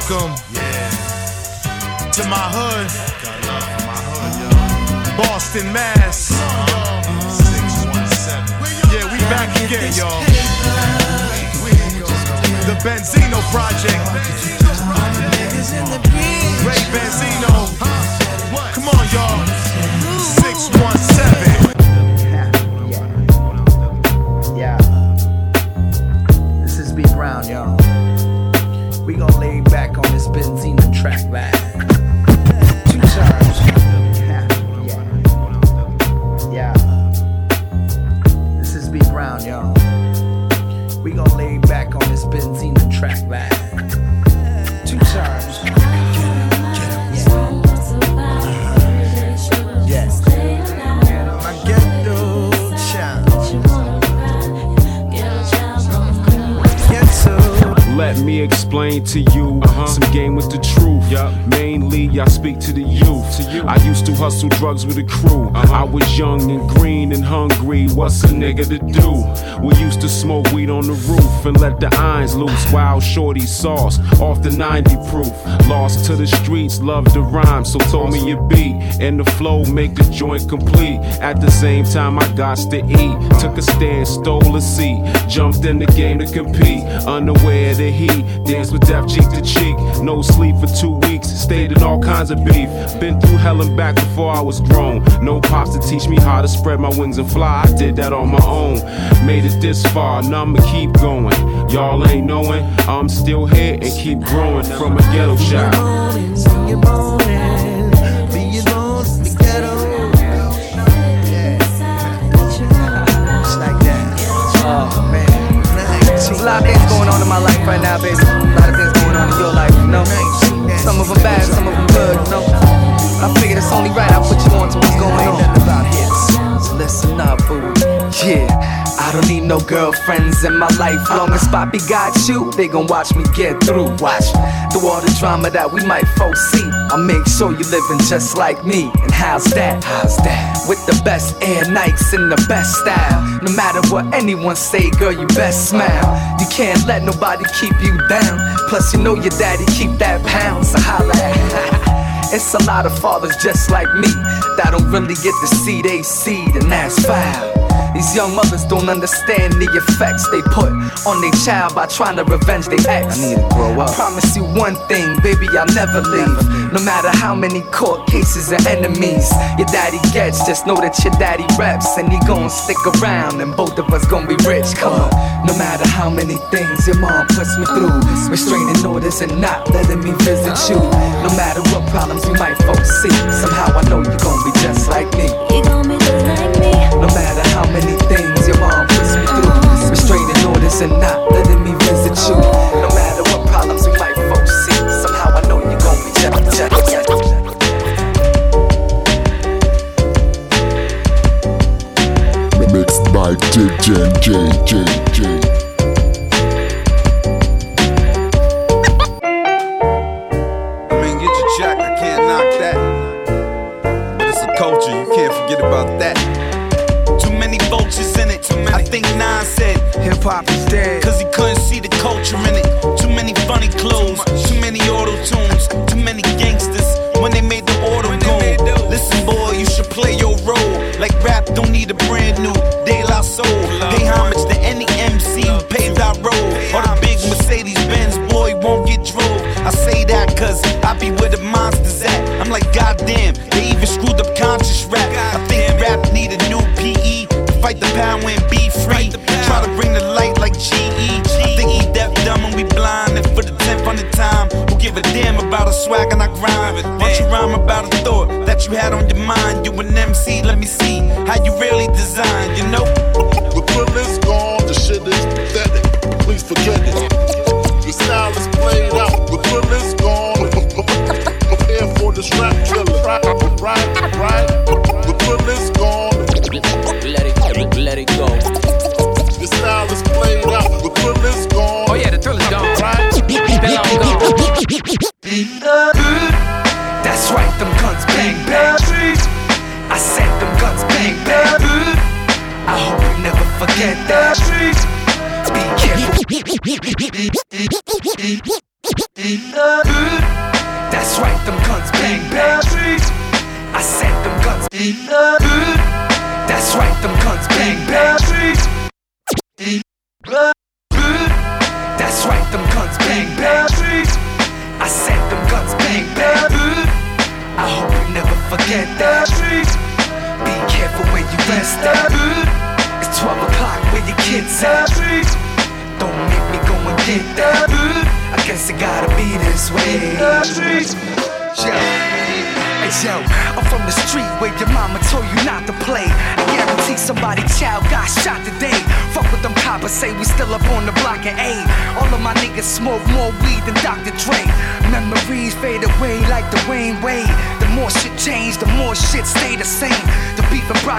welcome. Yeah. To my hood. My hood. Boston, Mass. Yeah, we back again, y'all. The Benzino Project. Ray Benzino. Come on, y'all. 617. Explain to you uh-huh. some game with the truth. Mainly, I speak to the youth. To you. I used to hustle drugs with a crew. Uh-huh. I was young and green and hungry. What's a nigga to do? We used to smoke weed on the roof and let the irons loose. Wild shorty sauce off the 90 proof. Lost to the streets, loved the rhyme, so told me your beat and the flow make the joint complete. At the same time, I got to eat. Took a stand, stole a seat, jumped in the game to compete. Unaware of the heat, danced with death cheek to cheek. No sleep for two weeks, stayed in all kinds of beef. Been through hell and back before I was grown. No pops to teach me how to spread my wings and fly. I did that on my own. Made it this far, now I'ma keep going. Y'all ain't knowing, I'm still here and keep growing from a ghetto child. There's a lot of things going on in my life right now, baby. A lot of things going on in your life, you know. Some of them bad, some of them good, you know. I figured it's only right I put you on to what's going on. about hits. So listen up, no girlfriends in my life. Long as Poppy got you, they gon' watch me get through. Watch through all the drama that we might foresee. I'll make sure you living just like me. And how's that? How's that? With the best air nights and the best style. No matter what anyone say, girl, you best smile. You can't let nobody keep you down. Plus, you know your daddy keep that pound, so holla at. It's a lot of fathers just like me that don't really get to see they seed, and that's foul. These young mothers don't understand the effects they put on their child by trying to revenge their ex. I need to grow up. I promise you one thing, baby, I'll never leave. No matter how many court cases and enemies your daddy gets, just know that your daddy reps and he gon' stick around, and both of us gon' be rich. Come on. No matter how many things your mom puts me through, restraining orders and not letting me visit you. No matter what problems we might foresee, somehow I know you're gon' be just like me. You gon' be just like me. No matter how many orders and not letting me visit you. No matter what problems we might foresee, somehow I know you're gon' be just, just, just. Mixed by JJ JJ. I Cause he couldn't see the culture in it. Too many funny clothes, too many auto tunes, too many gangsters when they made the auto go. Listen, boy, you should play your role. Like rap don't need a brand new De La Soul. Pay homage to any MC who paved our road. Or the big Mercedes Benz boy won't get drove. I say that cause I be where the monsters at. I'm like, goddamn, they even screwed up conscious rap. I think rap need a new PE to fight the power and be free. Swag and I grind? Why don't you rhyme about a thought that you had on your mind? You an MC, let me see how you really design, you know? The feeling's gone, the shit is pathetic. Please forget it. Your style is played out, the feeling's gone. Prepare for this rap killer. Right, right, right. The feeling's gone. Let it, let it go. bang bang. I sent them guns bang bang. I hope you never forget that. Be careful. That's right, them guns bang bang. I sent them guns. That's right, them guns bang bang.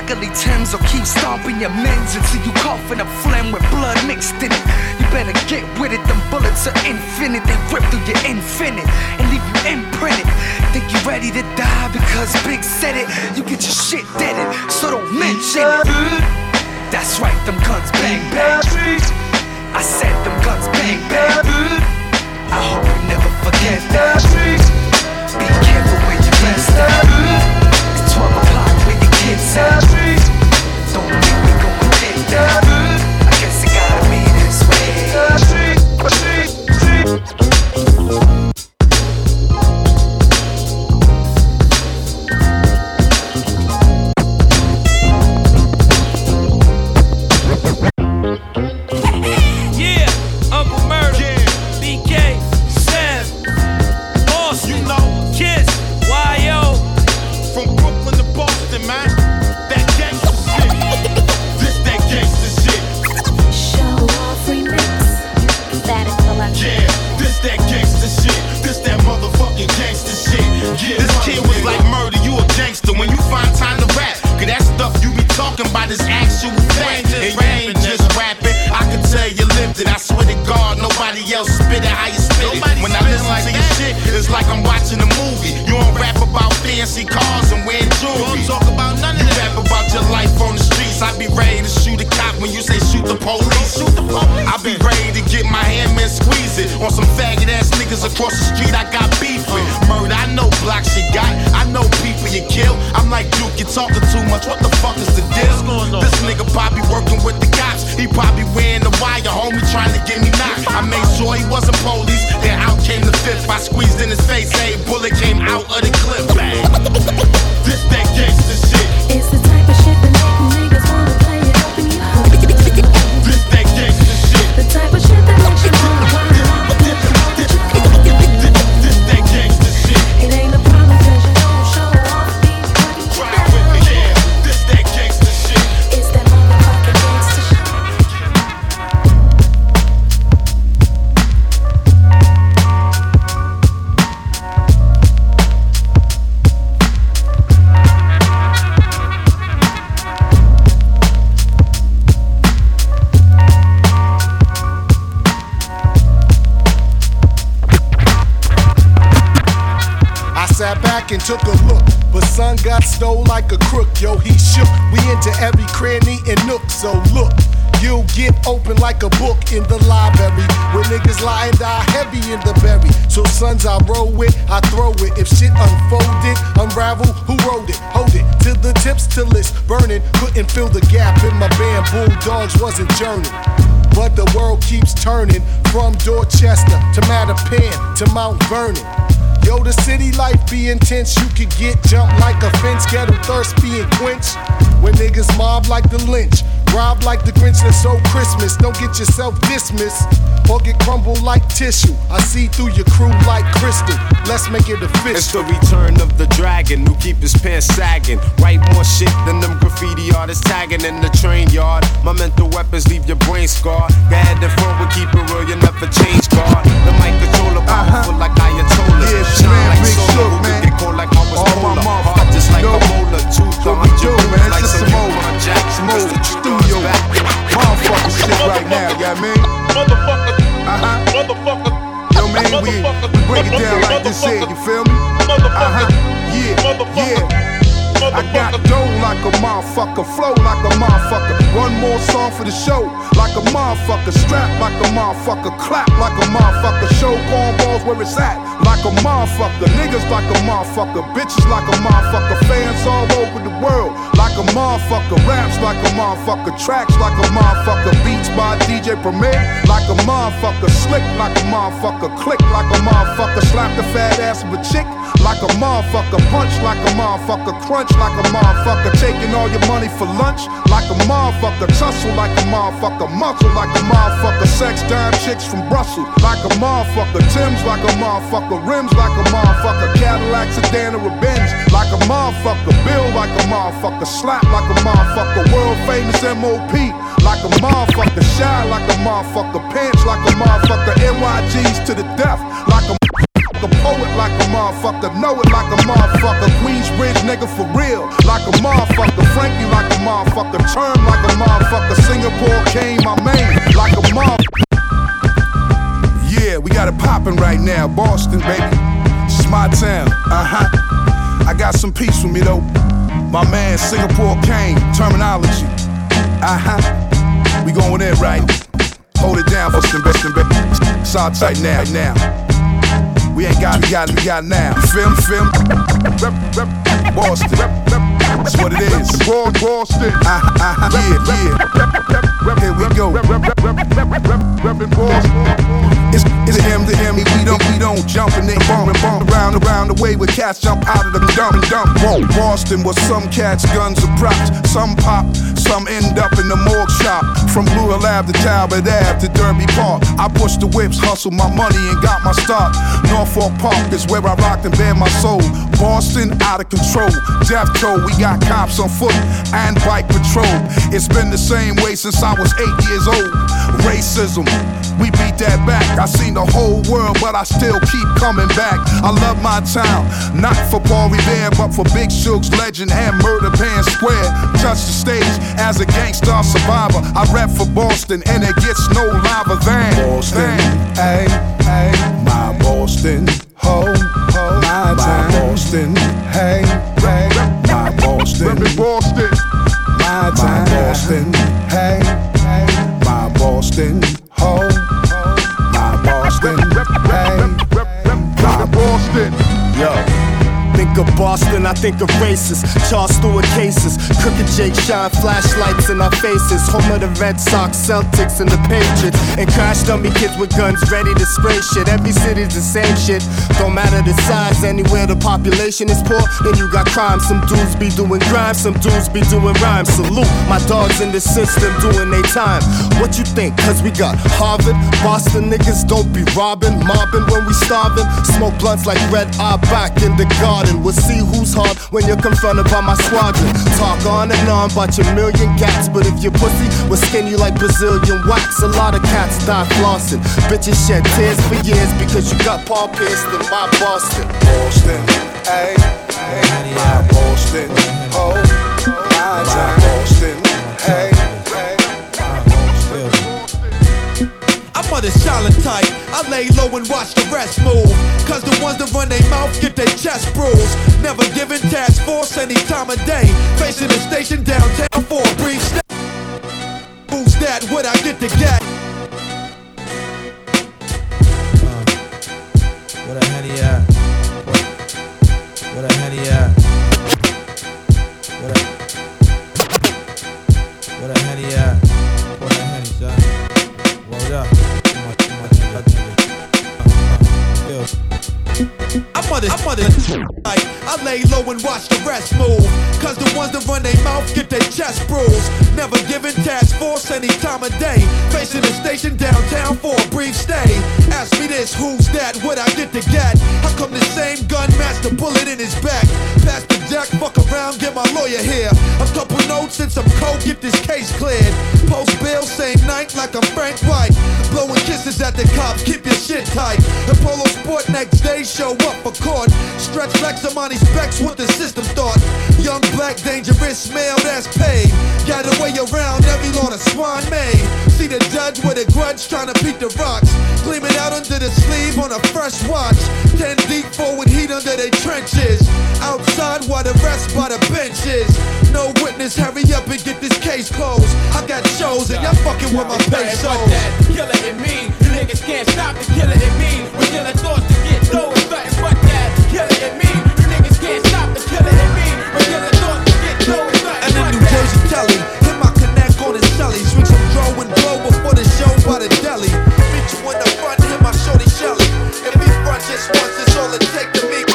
Broccoli Tims will keep stomping your men's until you coughing up phlegm with blood mixed in it. You better get with it, them bullets are infinite. They rip through your infinite and leave you imprinted. Think you ready to die because Big said it? You get your shit deaded, so don't mention it. That's right, them guns bang bang. I said them guns bang bang. I hope you never forget that. Be careful where you rest at. At. Don't that. I guess it gotta be this way. Get open like a book in the library. Where niggas lie and die heavy in the berry. So sons, I roll with, I throw it. If shit unfolded, unravel, who wrote it? Hold it to the tips till it's burning. Couldn't fill the gap in my band. Bulldogs wasn't journey. But the world keeps turning from Dorchester to Mattapan to Mount Vernon. Yo, the city life be intense. You could get jumped like a fence, get 'em thirst being quenched. When niggas mob like the lynch, rob like the Grinch that's so Christmas. Don't get yourself dismissed or get crumbled like tissue. I see through your crew like crystal. Let's make it official. It's the return of the dragon who keep his pants sagging. Write more shit than them graffiti artists tagging in the train yard. My mental weapons leave your brain scarred. Go ahead and forward, keep it real, you never change guard. The mic controller powerful uh-huh. like Ayatollah. Yeah, Shine man, like Big solar, Shook, man. get cold like I was All polar. Hard just like a molar. What we do, man. like just some old, some old studio motherfucking shit right now, you know what I mean? Motherfucker. Uh-huh. Motherfucker. Yo, man, we, we break it down like this here, you feel me? Uh-huh. Yeah, yeah. I got dough like a motherfucker, flow like a motherfucker. One more song for the show, like a motherfucker. Strap like a motherfucker, clap like a motherfucker. Show cornballs where it's at, like a motherfucker. Niggas like a motherfucker, bitches like a motherfucker. Fans all over the world, like a motherfucker. Raps like a motherfucker, tracks like a motherfucker. Beats by DJ Premier, like a motherfucker. Slick like a motherfucker, click like a motherfucker. Slap the fat ass of a chick like a motherfucker. Punch like a motherfucker, crunch like a motherfucker. Taking all your money for lunch like a motherfucker. Tussle like a motherfucker. Muscle like a motherfucker. Sex dime chicks from Brussels like a motherfucker. Tim's like a motherfucker. Rims like a motherfucker. Cadillac sedan or a Benz like a motherfucker. Bill like a motherfucker. Slap like a motherfucker. World famous MOP like a motherfucker. Shy like a motherfucker. Pants like a motherfucker. NYGs to the death like a a poet like a motherfucker, know it like a motherfucker. Queensbridge nigga for real, like a motherfucker. Frankie like a motherfucker, term like a motherfucker. Singapore came my main like a motherfucker. Yeah, we got it poppin' right now, Boston, baby. It's my town, uh huh. I got some peace with me though. My man Singapore came, terminology, uh huh. We going in right. Hold it down for some best and best. All tight now, now. We ain't got, we got, we got now. You feel me, feel me? Rep, rep, Boston. That's what it is. Boston. Uh, uh, yeah, yeah. Here we go. It's, it's M to M. We don't, we don't jump and they bump and bump around, around the way where cats jump out of the dump and dump. Whoa, Boston was some cats, guns and props. Some pop, some end up in the morgue shop. From Blue Lab to Talbot Ave to Derby Park. I push the whips, hustle my money and got my start. Norfolk Park is where I rocked and bare my soul. Boston out of control. Death toll, we got cops on foot and bike patrol. It's been the same way since I was eight years old. Racism, we beat that back. I seen the whole world, but I still keep coming back. I love my town, not for Paul Revere, but for Big Shug's legend and Murder Band Square. Touch the stage as a gangster survivor. I rap for Boston, and it gets no liver than Boston. Hey, hey, my Boston, ho, ho, my, my Boston, hey, Boston, Boston, my time, my Boston, hey, hey, my Boston, ho, my Boston, hey, my Boston, yo. Think of Boston, I think of races. Charles Stuart cases. Crooked Jake shine flashlights in our faces. Home of the Red Sox, Celtics, and the Patriots. And crash dummy kids with guns ready to spray shit. Every city's the same shit. Don't matter the size, anywhere the population is poor, then you got crime. Some dudes be doing crime, some dudes be doing rhymes. Salute my dogs in the system doing their time. What you think? Cause we got Harvard, Boston niggas don't be robbing, mobbing when we starving. Smoke blunts like red eye back in the garden. We'll see who's hard when you're confronted by my squadron. Talk on and on about your million gats, but if your pussy will skin you like Brazilian wax, a lot of cats die flossing. Bitches shed tears for years because you got Paul pierced in my Boston. Boston, hey, my Boston, ho, my Boston, hey, I'm on the silent type. I lay low and watch the rest move. Cause the ones that run their mouth get their chest bruised. Never giving task force any time of day. Facing the station downtown for a brief stay. Who's that? What I get to get? Uh, Where the henny at? Like, And watch the rest move. Cause the ones that run their mouth get their chest bruised. Never giving task force any time of day. Facing the station downtown for a brief stay. Ask me this, who's that? What I get to get? How come the same gun match the bullet in his back? Pass the jack, fuck around, get my lawyer here. A couple notes and some coke, get this case cleared. Post bill, same night like I'm Frank White. Blowing kisses at the cops, keep your shit tight. The polo sport next day, show up for court. Stretch flex money specs, what the system thought. Young, black, dangerous, male, that's paid. Got a way around every law the swine made. See the judge with a grudge trying to beat the rocks. Gleaming out under the sleeve on a fresh watch. Ten deep forward heat under their trenches. Outside while the rest by the benches. No witness, hurry up and get this case closed. I got shows and y'all fucking with my pesos. Killer in me? Niggas can't stop the killer in me. We killing thoughts to get low and nothing but that killer in me. And but New Jersey Telly. Hit my connect on his celly. Swing some dro and blow before the show by the deli. Meet you the front, hit my shorty Shelly. If he front just once, it's all it take to me.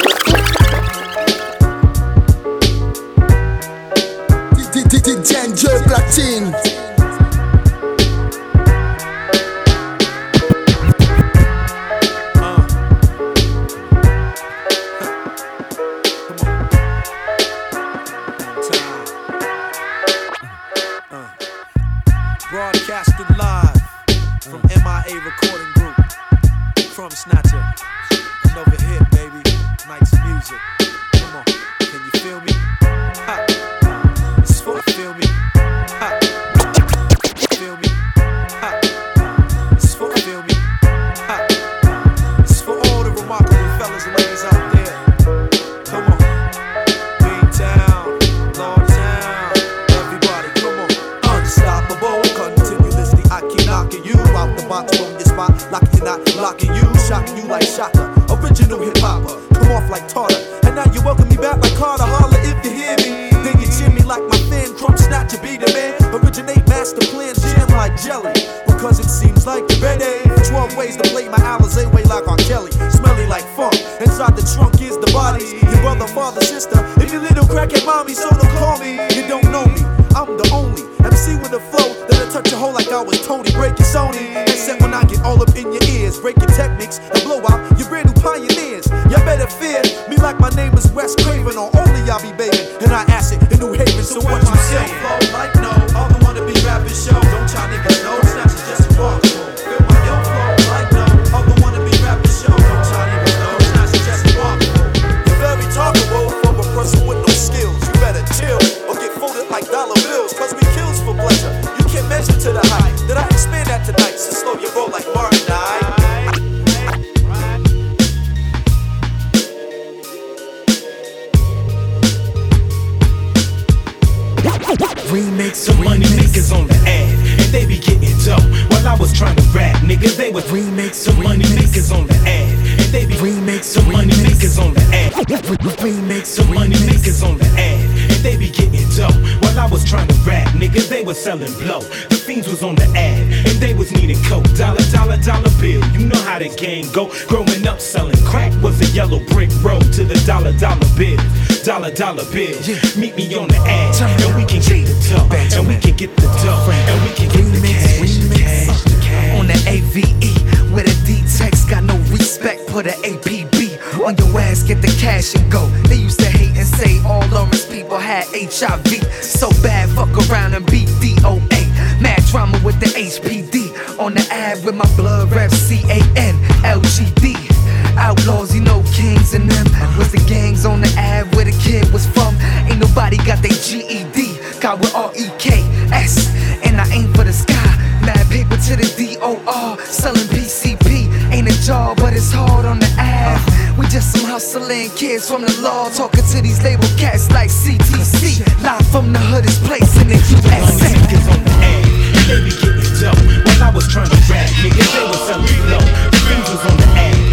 Makers on the ad, and they be getting dough. While I was trying to rap, nigga, they was remix, some money makers on the ad, and they be remix, some money makers on the ad, remix, some money makers on the ad, and they be getting dough. While I was trying to rap, nigga, they was selling blow. The fiends was on the ad, and they was needing coke. Dollar, dollar, dollar bill. You know how the game go. Growing up selling crack was a yellow brick road to the dollar, dollar bill. Dollar, dollar bill. Meet me on the ad, and we can get the dough, and we can get the dough, and we can get the cash, cash, the cash. On the AVE, respect, put an APB on your ass, get the cash and go. They used to hate and say all Lawrence people had HIV. So bad, fuck around and beat DOA. Mad drama with the HPD. On the ad with my blood rep C-A-N, LGD. Outlaws, you know, kings and them. Was the gangs on the ad where the kid was from? Ain't nobody got their GED. Got with R-E-K-S. And I aim for the sky. Mad paper to the D-O-R. Selling PCP. Job, but it's hard on the ad. We just some hustling kids from the law. Talking to these label cats like CTC. Live from the hoodest place in the USA. They be getting dough. While I was trying to rap, nigga, they was selling blow. The was on the ad,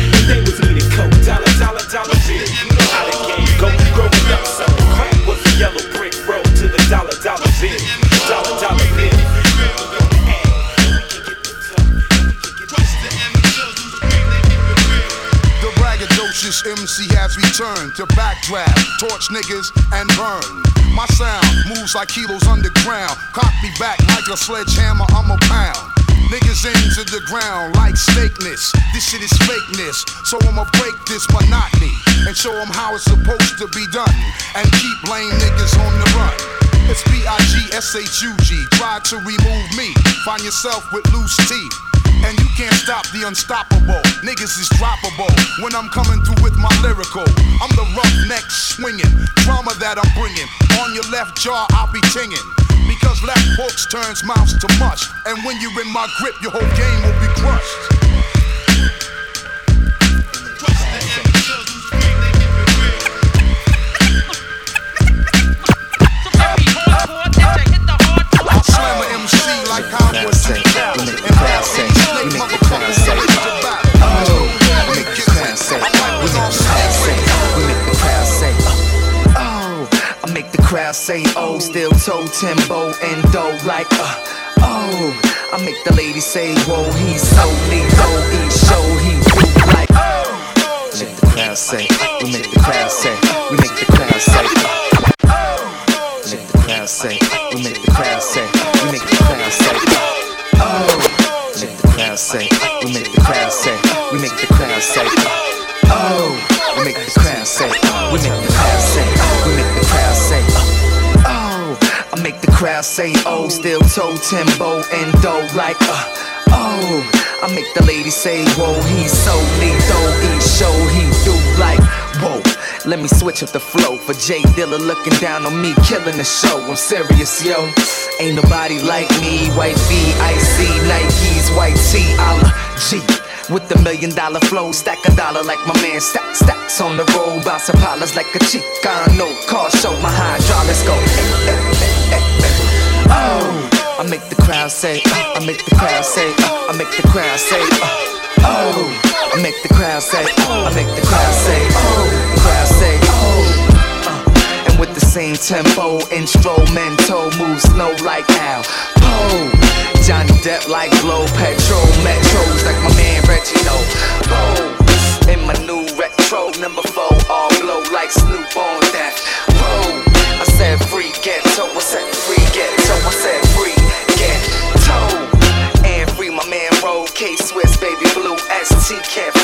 MC has returned to backdraft, torch niggas, and burn. My sound moves like kilos underground. Cock me back like a sledgehammer, I'm a pound. Niggas aim to the ground like snakeness. This shit is fakeness. So I'ma break this monotony and show them how it's supposed to be done. And keep lame niggas on the run. It's B-I-G-S-H-U-G. Try to remove me. Find yourself with loose teeth. And you can't stop the unstoppable. Niggas is droppable when I'm coming through with my lyrical. I'm the roughneck swinging, drama that I'm bringing. On your left jaw, I'll be tinging. Because left hooks turns mouths to mush. And when you're in my grip, your whole game will be crushed. Say, oh, still toe Timbo and dough like, uh, oh, I make the lady say, whoa, he's so lethal, he show he do like, oh, make the crowd say, we make the crowd say, we make the crowd say, oh, make the crowd say, we make the crowd say, we make the crowd say, oh, make the crowd say, we make the crowd say, we make the crowd say, oh, we make the crowd say, we make the crowd say, we make the crowd say, crowd say, oh, still toe Timbo and dough like, uh, oh, I make the ladies say, whoa, he's so lethal. Each show he do like, whoa. Let me switch up the flow for J Dilla looking down on me, killing the show. I'm serious, yo. Ain't nobody like me. White V, icy, Nikes, white T, a la G. With the million dollar flow, stack a dollar like my man stack stacks on the road, bouncing pilots like a Chicano. Car show, my hydraulics go. Eh, eh, eh, Oh, I make the crowd say, uh, I make the crowd say, uh, I make the crowd say, uh, oh, I make the crowd say, uh, I make the crowd say, oh, the crowd say, oh. Uh, and with the same tempo, instrumental moves slow like Al. Oh, Johnny Depp like blow petrol, metros like my man Reginald. Oh, in my new retro number four, all glow like Snoop on that. Oh, I said free ghetto, I said ST can't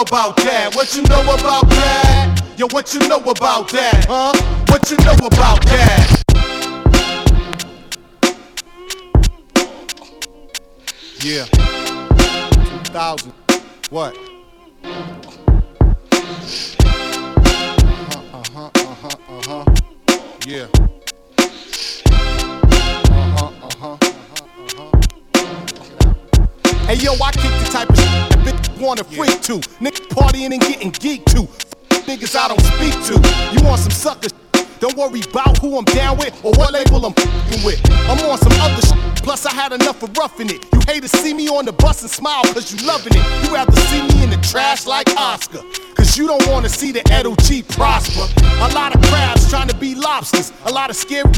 about that? What you know about that? Yo, what you know about that? Huh? What you know about that? Yeah. 2000. What? Uh-huh, uh-huh, uh-huh, uh-huh. Yeah. Uh-huh, uh-huh, uh-huh, uh-huh. Hey yo, I kick the type of wanna freak to. Niggas partying and getting geeked to. Niggas I don't speak to. You want some suckers? Don't worry about who I'm down with or what label I'm fing with. I'm on some other shit. Plus, I had enough of roughing it. You hate to see me on the bus and smile cause you loving it. You rather see me in the trash like Oscar. Cause you don't wanna see the Ed O.G prosper. A lot of crabs trying to be lobsters. A lot of scary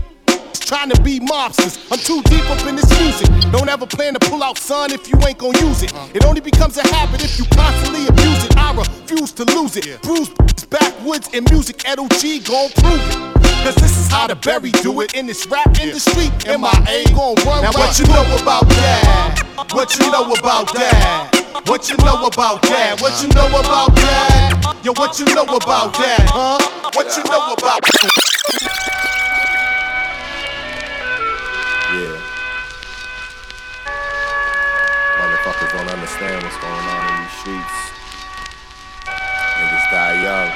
trying to be mobsters. I'm too deep up in this music. Don't ever plan to pull out, son, if you ain't gon' use it. It only becomes a habit if you constantly abuse it. I refuse to lose it. Bruise backwoods in music, Ed O.G gon' prove it. Cause this is how the berry do it in this rap industry. MIA gon' run. Now what you know about that? What you know about that? What you know about that? What you know about that? Yo, what you know about that? Huh? What you know about Yeah. Understand what's going on in these streets. Niggas die young.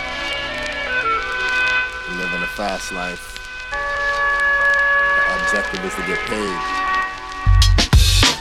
Living a fast life. The objective is to get paid.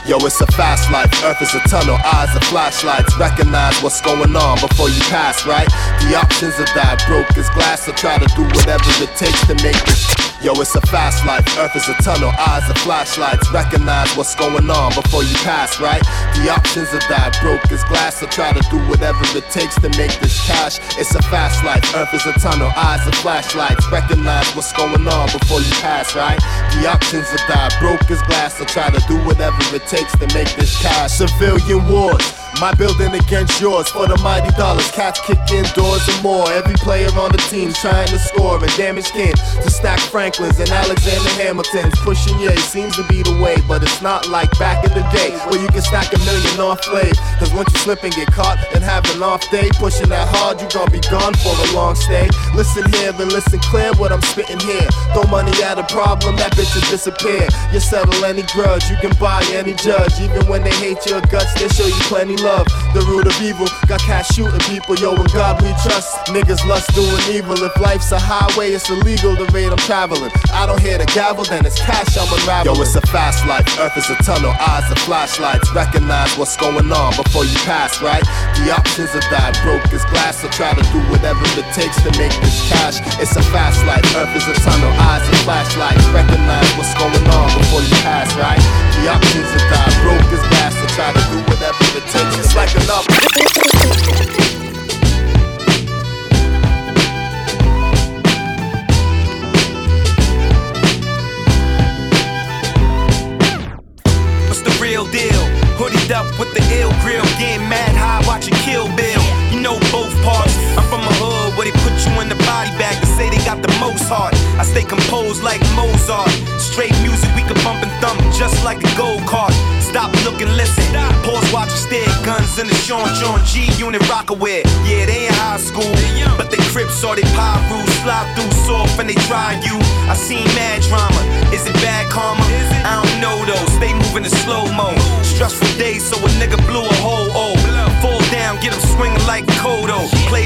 Yo, it's a fast life. Earth is a tunnel, eyes are flashlights. Recognize what's going on before you pass, right? The options are die broke as glass, so try to do whatever it takes to make this. Yo, it's a fast life. Earth is a tunnel, eyes are flashlights. Recognize what's going on before you pass, right? The options are die broke as glass, so try to do whatever it takes to make this cash. It's a fast life. Earth is a tunnel, eyes are flashlights. Recognize what's going on before you pass, right? The options are die broke as glass, so try to do whatever it takes to make this cash. Civilian wars. My building against yours for the mighty dollars. Cats kick indoors and more. Every player on the team's trying to score and damage kin to stack Franklins and Alexander Hamiltons. Pushing yeah, it seems to be the way, but it's not like back in the day where you can stack a million off flave. Cause once you slip and get caught and have an off day, pushing that hard, you gon' be gone for a long stay. Listen here and listen clear what I'm spitting here. Throw money at a problem, that bitch will disappear. You settle any grudge, you can buy any judge. Even when they hate your guts, they show you plenty love. The root of evil, got cash shooting people, yo, in God we trust. Niggas lust doing evil. If life's a highway, it's illegal the rate I'm traveling. I don't hear the gavel, then it's cash I'm unraveling. Yo, it's a fast life, earth is a tunnel, eyes are flashlights. Recognize what's going on before you pass, right? The options are die broke as glass, so try to do whatever it takes to make this cash. It's a fast life, earth is a tunnel, eyes are flashlights. Recognize what's going on before you pass, right? The options are die broke as glass, so try to do whatever it takes. It's like a. What's the real deal? Hooded up with the ill grill, getting mad high, watching Kill Bill. You know both parts. I'm from a hood where they put you in the body bag say they got the most heart. I stay composed like Mozart. Straight music, we can bump and thump just like a gold cart. Stop, looking, listen. Pause, watch, stare. Guns in the Sean John G unit rockaway. Yeah, they in high school, but they crips or they pyros. Slide through soft and they try you. I seen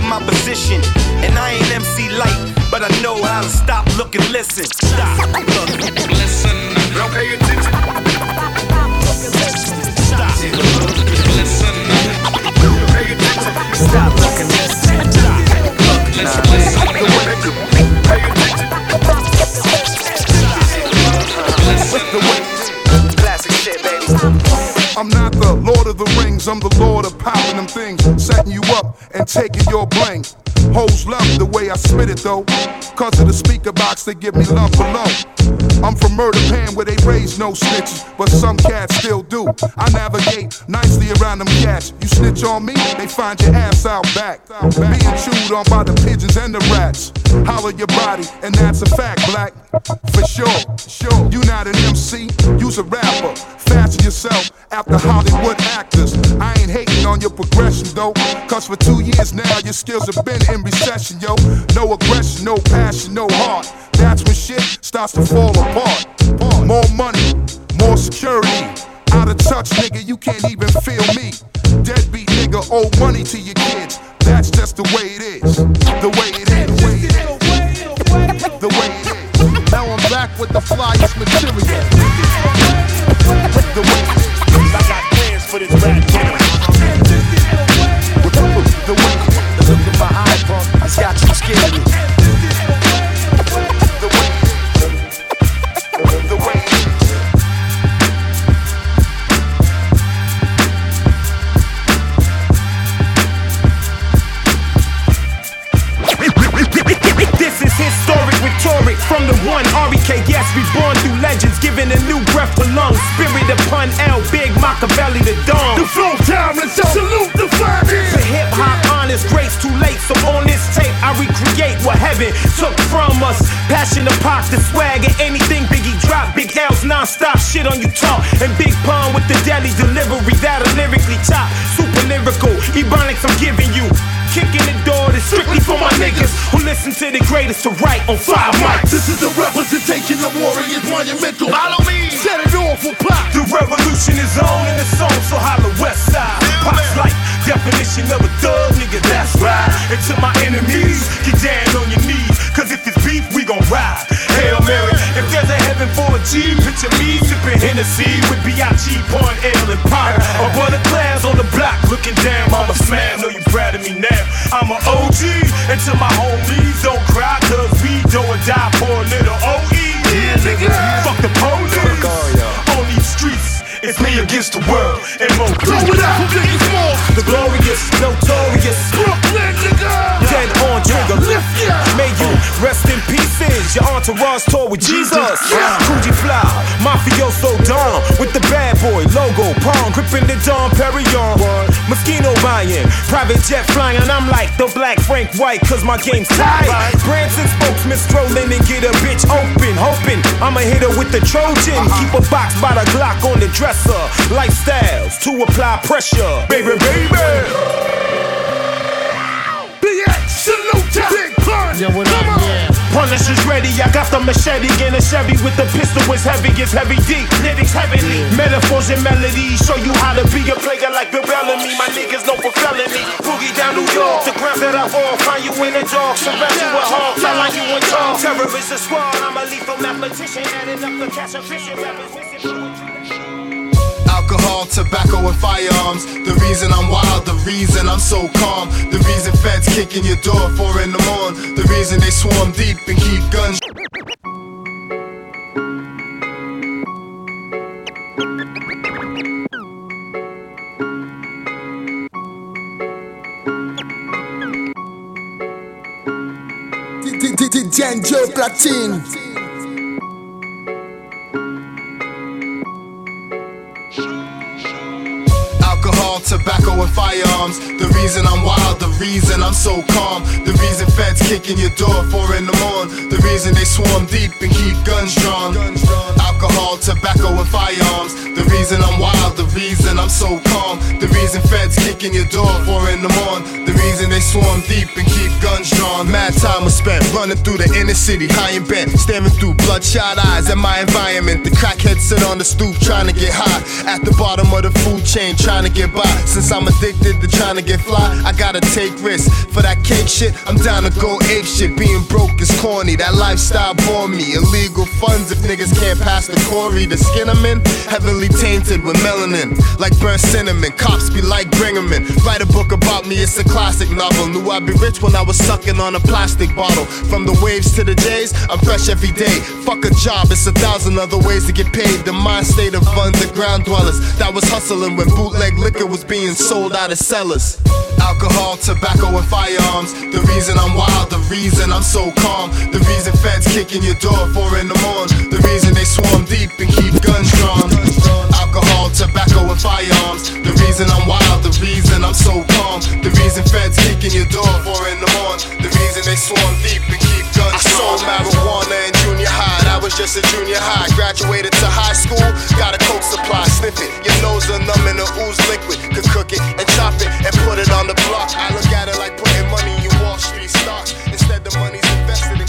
my position, and I ain't MC light, but I know how to stop, look, and listen. Stop, look, listen. Don't pay attention. Stop, I'm not the Lord of the Rings, I'm the Lord of popping them things, setting you up and taking your bling. Hoes love the way I spit it though, cause of the speaker box they give me love below. I'm from Murder Pan where they raise no snitches, but some cats still do. I navigate nicely around them cats. You snitch on me, they find your ass out back. Being chewed on by the pigeons and the rats. Holler your body, and that's a fact, black. For sure, sure. You not an MC, you's a rapper. Fashion yourself after Hollywood actors. I ain't hating on your progression though, cause for two years now your skills have been in recession, yo. No aggression, no passion, no heart. That's when shit starts to fall apart. More money, more security. Out of touch, nigga, you can't even feel me. Deadbeat nigga, owe money to your kids. That's just the way it is. The way it is. The way it is. The way it is. Now I'm back with the flyest material. The way it is. I got plans for this rap Yes, we born through legends, giving a new breath to lungs. Spirit upon L, Big Machiavelli, the dawn. The flow tyrants, salute the flaggers. The hip hop honest grace too late. So on this tape, I recreate what heaven took from us. Passion to pop the swag and anything Biggie drop. Big L's non-stop shit on you talk. And Big Pun with the deli delivery that'll lyrically chop. Super lyrical, ebonics I'm giving you. Kicking the that's strictly for my niggas who listen to the greatest to write on five mics. This is the representation of warriors monumental. Follow me. Set it off for pop. The revolution is on in the song, so holla west side. Pops like definition of a thug, nigga, that's right. And to my enemies, get down on your knees. Cause if it's beef, we gon' ride. Hail Mary, if there's a heaven for a G, picture me sipping Hennessy with B.I.G. pouring ale and pot. Above the clouds on the block, looking down, mama smile, know you proud of me now. I'm a OG, and to my homies, don't cry, cause we don't die for a little OE. Yeah, nigga, fuck the police. On these streets, it's me against the world. And more Throw it out Biggie Smalls. the glorious, notorious. Brooklyn, nigga. Dead on trigger. May you rest in pieces. Your entourage tour with Jesus. Coogi Fly, Mafioso Don with the bad boy logo. Palm gripping the Dom Perignon. Mosquito buying, private jet flying. I'm like the black Frank White, cause my game's tight. Branson spokesman strolling and get a bitch open. Hoping I'ma hit her with the Trojan. Uh-huh. Keep a box by the Glock on the dresser. Lifestyles to apply pressure. Baby, baby. Yo, what up? Yeah. Punisher's ready, I got the machete in a Chevy with the pistol is heavy, it's heavy deep, lyrics heavily. Metaphors and melodies show you how to be a player like Bill Bellamy. My niggas know for felony. Boogie down New York, the ground that I walk, find you in the dark, surround you with hawks, I like you in talk. Terror is a squad, I'm a lethal mathematician, adding up the cash efficient rappers missing poetry. Alcohol, tobacco, and firearms. The reason I'm wild, the reason I'm so calm. The reason feds kicking your door four in the morning. The reason they swarm deep and keep guns. Janjo Platine. Tobacco and firearms. The reason I'm wild, the reason I'm so calm. The reason feds kicking your door four in the morning. The reason they swarm deep and keep guns drawn. Alcohol, tobacco and firearms. The reason I'm wild, the reason I'm so calm. The reason feds kicking your door four in the morning. The reason they swarm deep and keep guns drawn. Mad time was spent running through the inner city, high and bent, staring through bloodshot eyes at my environment. The crackheads sit on the stoop trying to get high. At the bottom of the food chain, trying to get by. Since I'm addicted to trying to get fly, I gotta take risks. For that cake shit, I'm down to go ape shit. Being broke is corny, that lifestyle bore me. Illegal funds if niggas can't pass the Corey. The skin I'm in, heavily tainted with melanin. Like burnt cinnamon, cops be like bring. Write a book about me, it's a classic novel. Knew I'd be rich when I was sucking on a plastic bottle. From the waves to the J's, I'm fresh every day. Fuck a job, it's a thousand other ways to get paid. The mind state of underground dwellers that was hustling when bootleg liquor was being sold out of cellars. Alcohol, tobacco, and firearms. The reason I'm wild, the reason I'm so calm. The reason feds kicking your door four in the morning. The reason they swarm deep and keep guns drawn. Alcohol, tobacco, and firearms. The reason I'm wild, the reason I'm so calm. The reason feds kicking your door four in the morning. The reason they swarm deep and keep guns. I sold marijuana in junior high. That was just a junior high. Graduated to high school, got a coke supply. Sniff it, your nose are numb and the ooze liquid. Could cook it and chop it and put it on the block. I look at it like putting money in Wall Street stocks. Instead, the money's invested in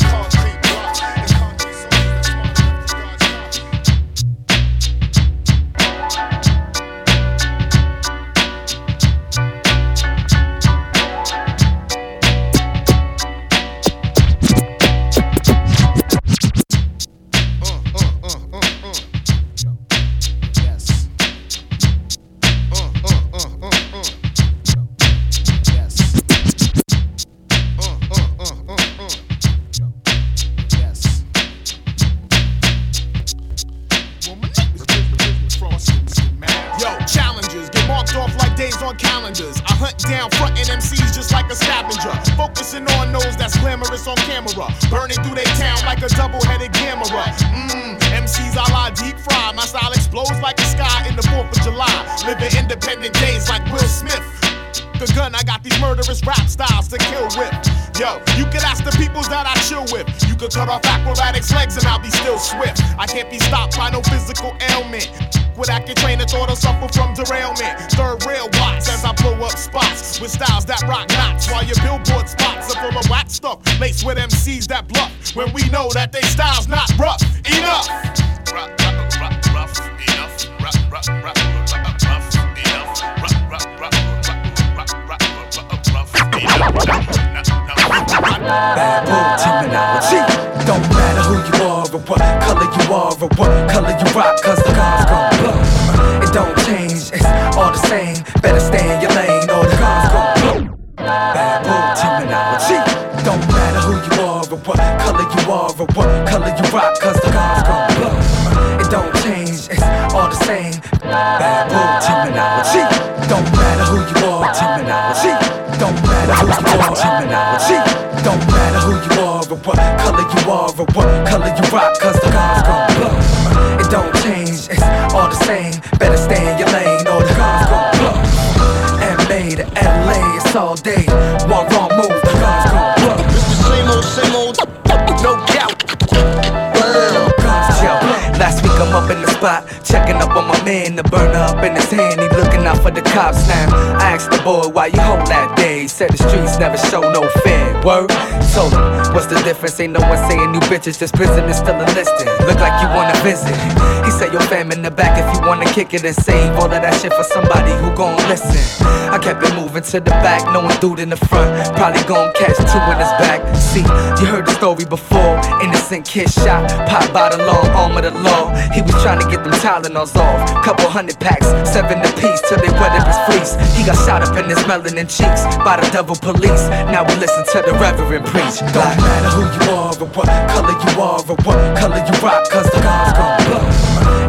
cops now. I asked the boy why you hold that day. Said the streets never show no fear. Word? Told him, what's the difference? Ain't no one saying you bitches, just prison is still enlisted. Look like you wanna visit. He said your fam in the back if you wanna kick it and save all of that shit for somebody who gon' listen. I kept it moving to the back, no one dude in the front. Probably gon' catch two in his back. See, you heard the story before. Innocent kid shot, pop by the long arm of the law. He was trying to get them Tylenols off. Couple hundred packs, seven apiece till they wet up his. He got shot up in his melanin cheeks by the devil police. Now we listen to the reverend preach. Don't matter who you are or what color you are or what color you rock, cause the guns gon' blow.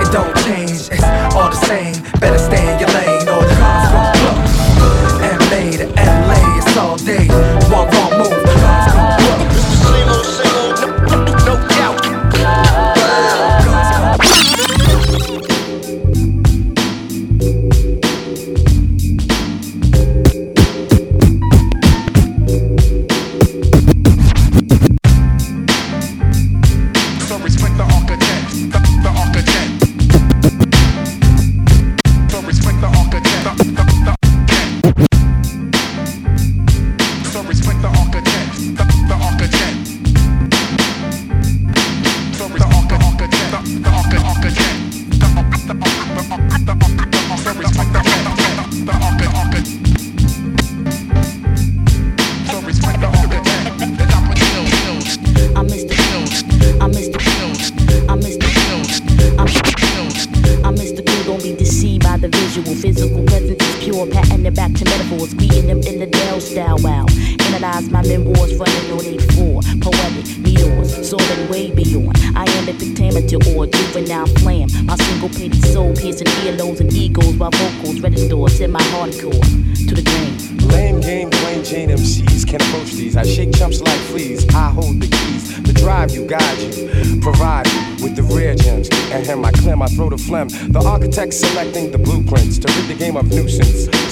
It don't change, it's all the same. Better stay in your lane or the guns gon' blow. LA to LA, it's all day. One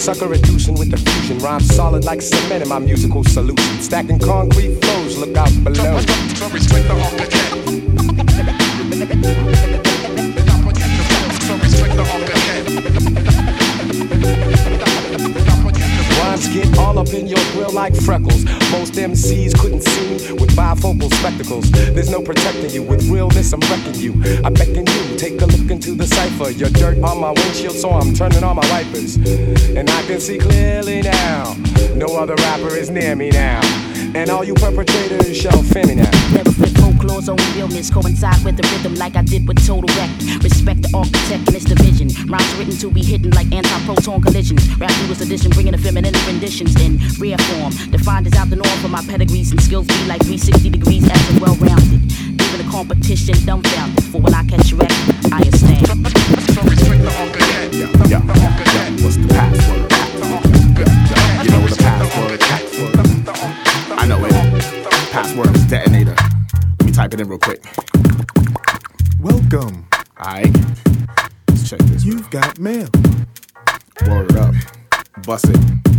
Sucker reducing with the fusion, rhyme solid like cement in my musical solution. Stacking concrete flows, look out below. Respect the get all up in your grill like freckles. Most MCs couldn't see me with bifocal spectacles. There's no protecting you. With realness, I'm wrecking you. I beckon you, take a look into the cipher. Your dirt on my windshield, so I'm turning on my wipers. And I can see clearly now. No other rapper is near me now. And all you perpetrators shall fear me now. Never flip folklore's own realness coincide with the rhythm like I did with Total Wreck. Respect the architect and its division. Rhymes written to be hidden like anti-proton collisions. Rap newest edition bringing the feminine renditions in rare form. Defined as out the norm for my pedigrees and skills be like 360 degrees as well rounded. Even the competition dumbfounded. For when I catch wreck, I stand. So respect the architect. Yeah, yeah, what's the password? You know the password. I know it. Password is detonator. Type it in real quick. Welcome. Alright. Let's check this. You've got mail. Word up. Bust it.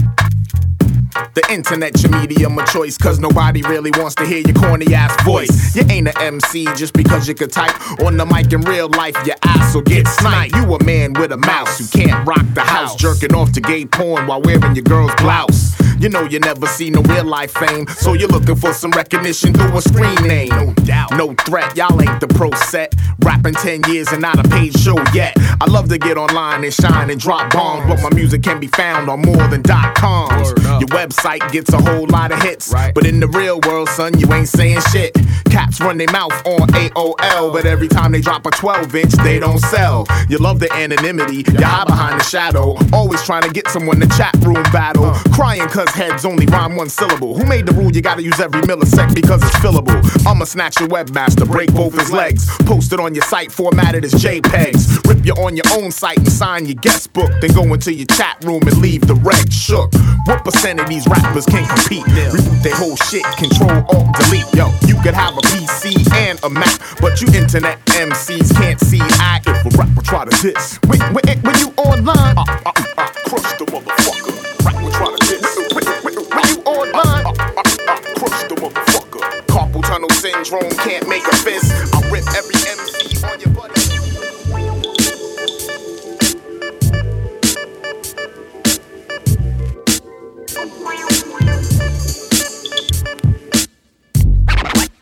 The internet your medium of choice, cause nobody really wants to hear your corny ass voice. You ain't a MC just because you could type on the mic in real life, your ass will get sniped. You a man with a mouse who can't rock the house, jerking off to gay porn while wearing your girl's blouse. You know you never see no real life fame, so you're looking for some recognition through a screen name. No doubt, no threat, y'all ain't the pro set. Rapping 10 years and not a paid show yet. I love to get online and shine and drop bombs, but my music can be found on more than dot coms. Your website gets a whole lot of hits, Right. but in the real world, son, you ain't saying shit. Caps run their mouth on AOL, but every time they drop a 12 inch, they don't sell. You love the anonymity, you hide behind the shadow. Always trying to get someone to chat room battle. Crying cause heads only rhyme one syllable. Who made the rule you gotta use every millisecond because it's fillable? I'ma snatch your webmaster, break both his legs. Post it on your site, formatted as JPEGs. Rip you on your own site and sign your guest book. Then go into your chat room and leave the reg shook. What percent of these rappers can't compete? Reboot their whole shit, control, alt, delete. Yo, you could have a PC and a Mac, but you internet MCs can't see act. If a rapper try to diss, when, when, when you online, uh, uh, uh, crush the motherfucker. Rapper try to diss, when, when, when you online, uh, uh, uh, crush the motherfucker. Carpal tunnel syndrome can't make a fist. I rip every MC on your butt.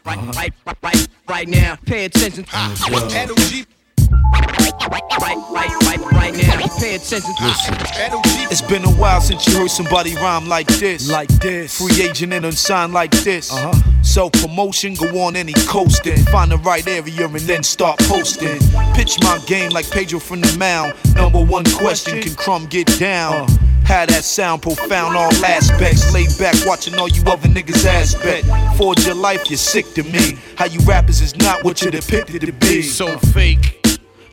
Right, right, right, right, now. Pay attention. NOG. Right, Pay attention. It's been a while since you heard somebody rhyme like this. Like this. Free agent and unsigned like this. Uh huh. Self promotion, go on any coasting. Find the right area and then start posting. Pitch my game like Pedro from the mound. Number one question can Crumb get down? How that sound profound, all aspects. Lay back watching all you other niggas aspect. Forge your life, you're sick to me. How you rappers is not what you depicted to be. So fake.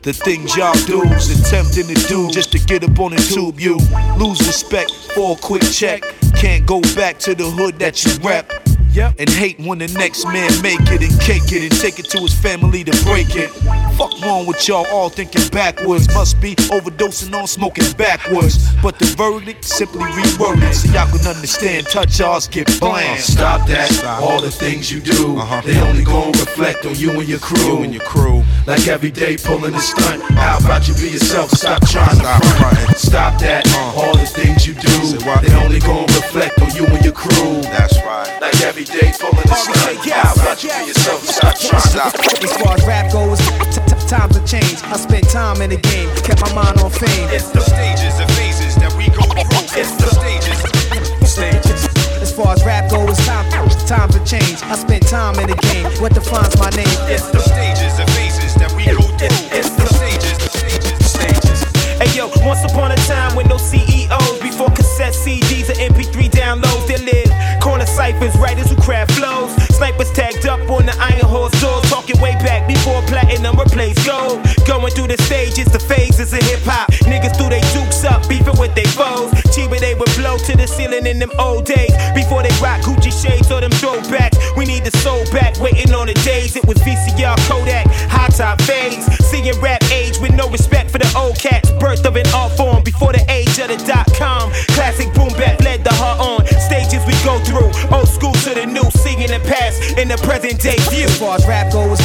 The things y'all do's attempting to do just to get up on the tube. You lose respect for a quick check. Can't go back to the hood that you rep. Yep. And hate when the next man make it and cake it and take it to his family to break it. Fuck wrong with y'all all thinking backwards. Must be overdosing on smoking backwards. But the verdict simply reworded so y'all can understand. Touch ours get bland. Stop that. All the things you do, uh-huh. they only gon' reflect on you and your crew. You and your crew. Like every day pulling a stunt. How about you be yourself? Stop trying to front. Stop that. All the things you do, they only gon' reflect on you and your crew. That's right. Like every day pulling a stunt. How about you be yourself? Stop trying to As far as rap goes, t- t- times have changed. I spent time in the game, kept my mind on fame. It's the stages and phases that we go through. It's the stages. Stages. As far as rap goes, time, times have changed. I spent time in the game. What defines my name? It's the stages and phases that we go through. It's the stages. Stages. Stages. Hey yo, once upon a time ciphers, writers who craft flows. Snipers tagged up on the iron horse doors, talking way back before platinum replaced gold. Going through the stages, the phases of hip hop. Niggas threw they dukes up, beefing with they foes. Cheaper they would blow to the ceiling in them old days. Before they rock Gucci shades or them throwbacks. We need the soul back, waiting on the days. It was VCR Kodak, high top fades. Seeing rap age with no respect for the old cats. Birth of an art form before the age of the dot com. The present day view. As far as rap goes,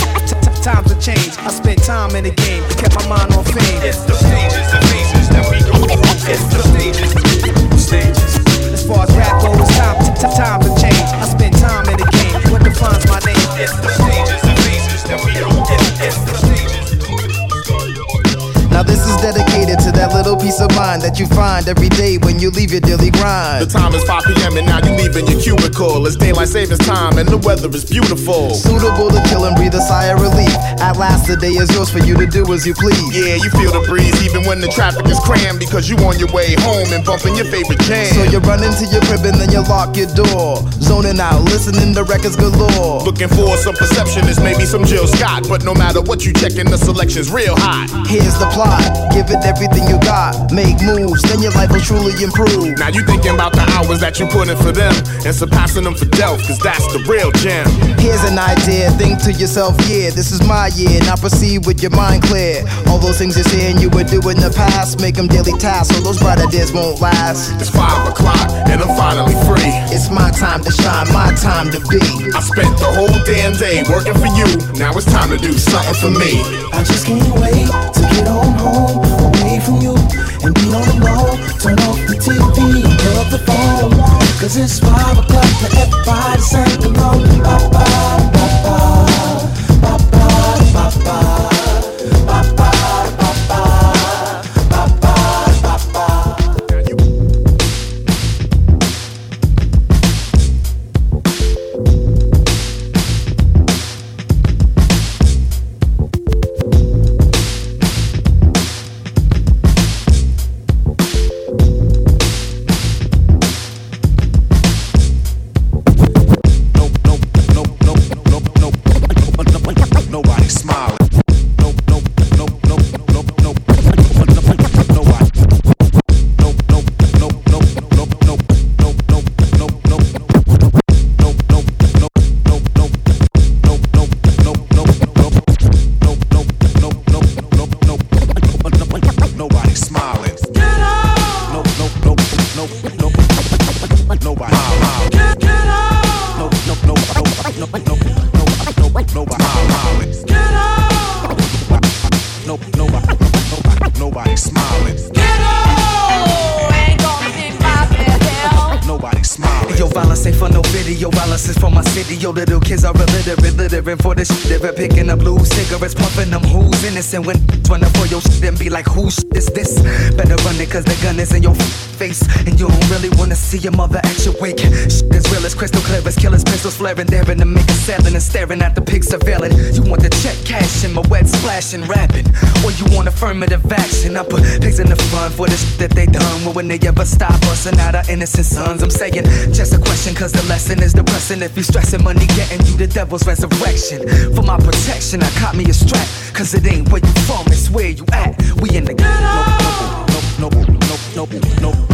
times have changed. I spent time in the game, kept my mind on fame. It's the stages, mind that you find every day when you leave your daily grind. The time is 5 p.m. and now you leaving your cubicle. It's daylight savings time and the weather is beautiful. Suitable to kill and breathe a sigh of relief. At last, the day is yours for you to do as you please. Yeah, you feel the breeze even when the traffic is crammed because you on your way home and bumping your favorite jam. So you run into your crib and then you lock your door. Zoning out, listening to records galore. Looking for some perception is maybe some Jill Scott, but no matter what you checking, the selection's real hot. Here's the plot. Give it everything you got. Make moves, then your life will truly improve. Now you thinking about the hours that you put in for them and surpassing them for Delph, cause that's the real gem. Here's an idea, think to yourself, yeah, this is my year. Now proceed with your mind clear. All those things you're saying you would do in the past, make them daily tasks, so those brighter days won't last. It's five o'clock and I'm finally free. It's my time to shine, my time to be. I spent the whole damn day working for you. Now it's time to do something for me. I just can't wait to get on home, away from you, and be on the road. Turn off the TV and pick up the phone. Cause it's 5 o'clock and everybody sang flaring, daring to make a selling and staring at the pig surveilling. You want the check cashing, my wet splashing, rapping. Or you want affirmative action? I put pigs in the front for the shit that they done. Well, when they ever stop busting out our innocent sons, I'm saying just a question, cause the lesson is depressing. If you stressing money, getting you the devil's resurrection. For my protection, I caught me a strap, cause it ain't where you from, it's where you at. We in the no, no, no, no, no, no, no,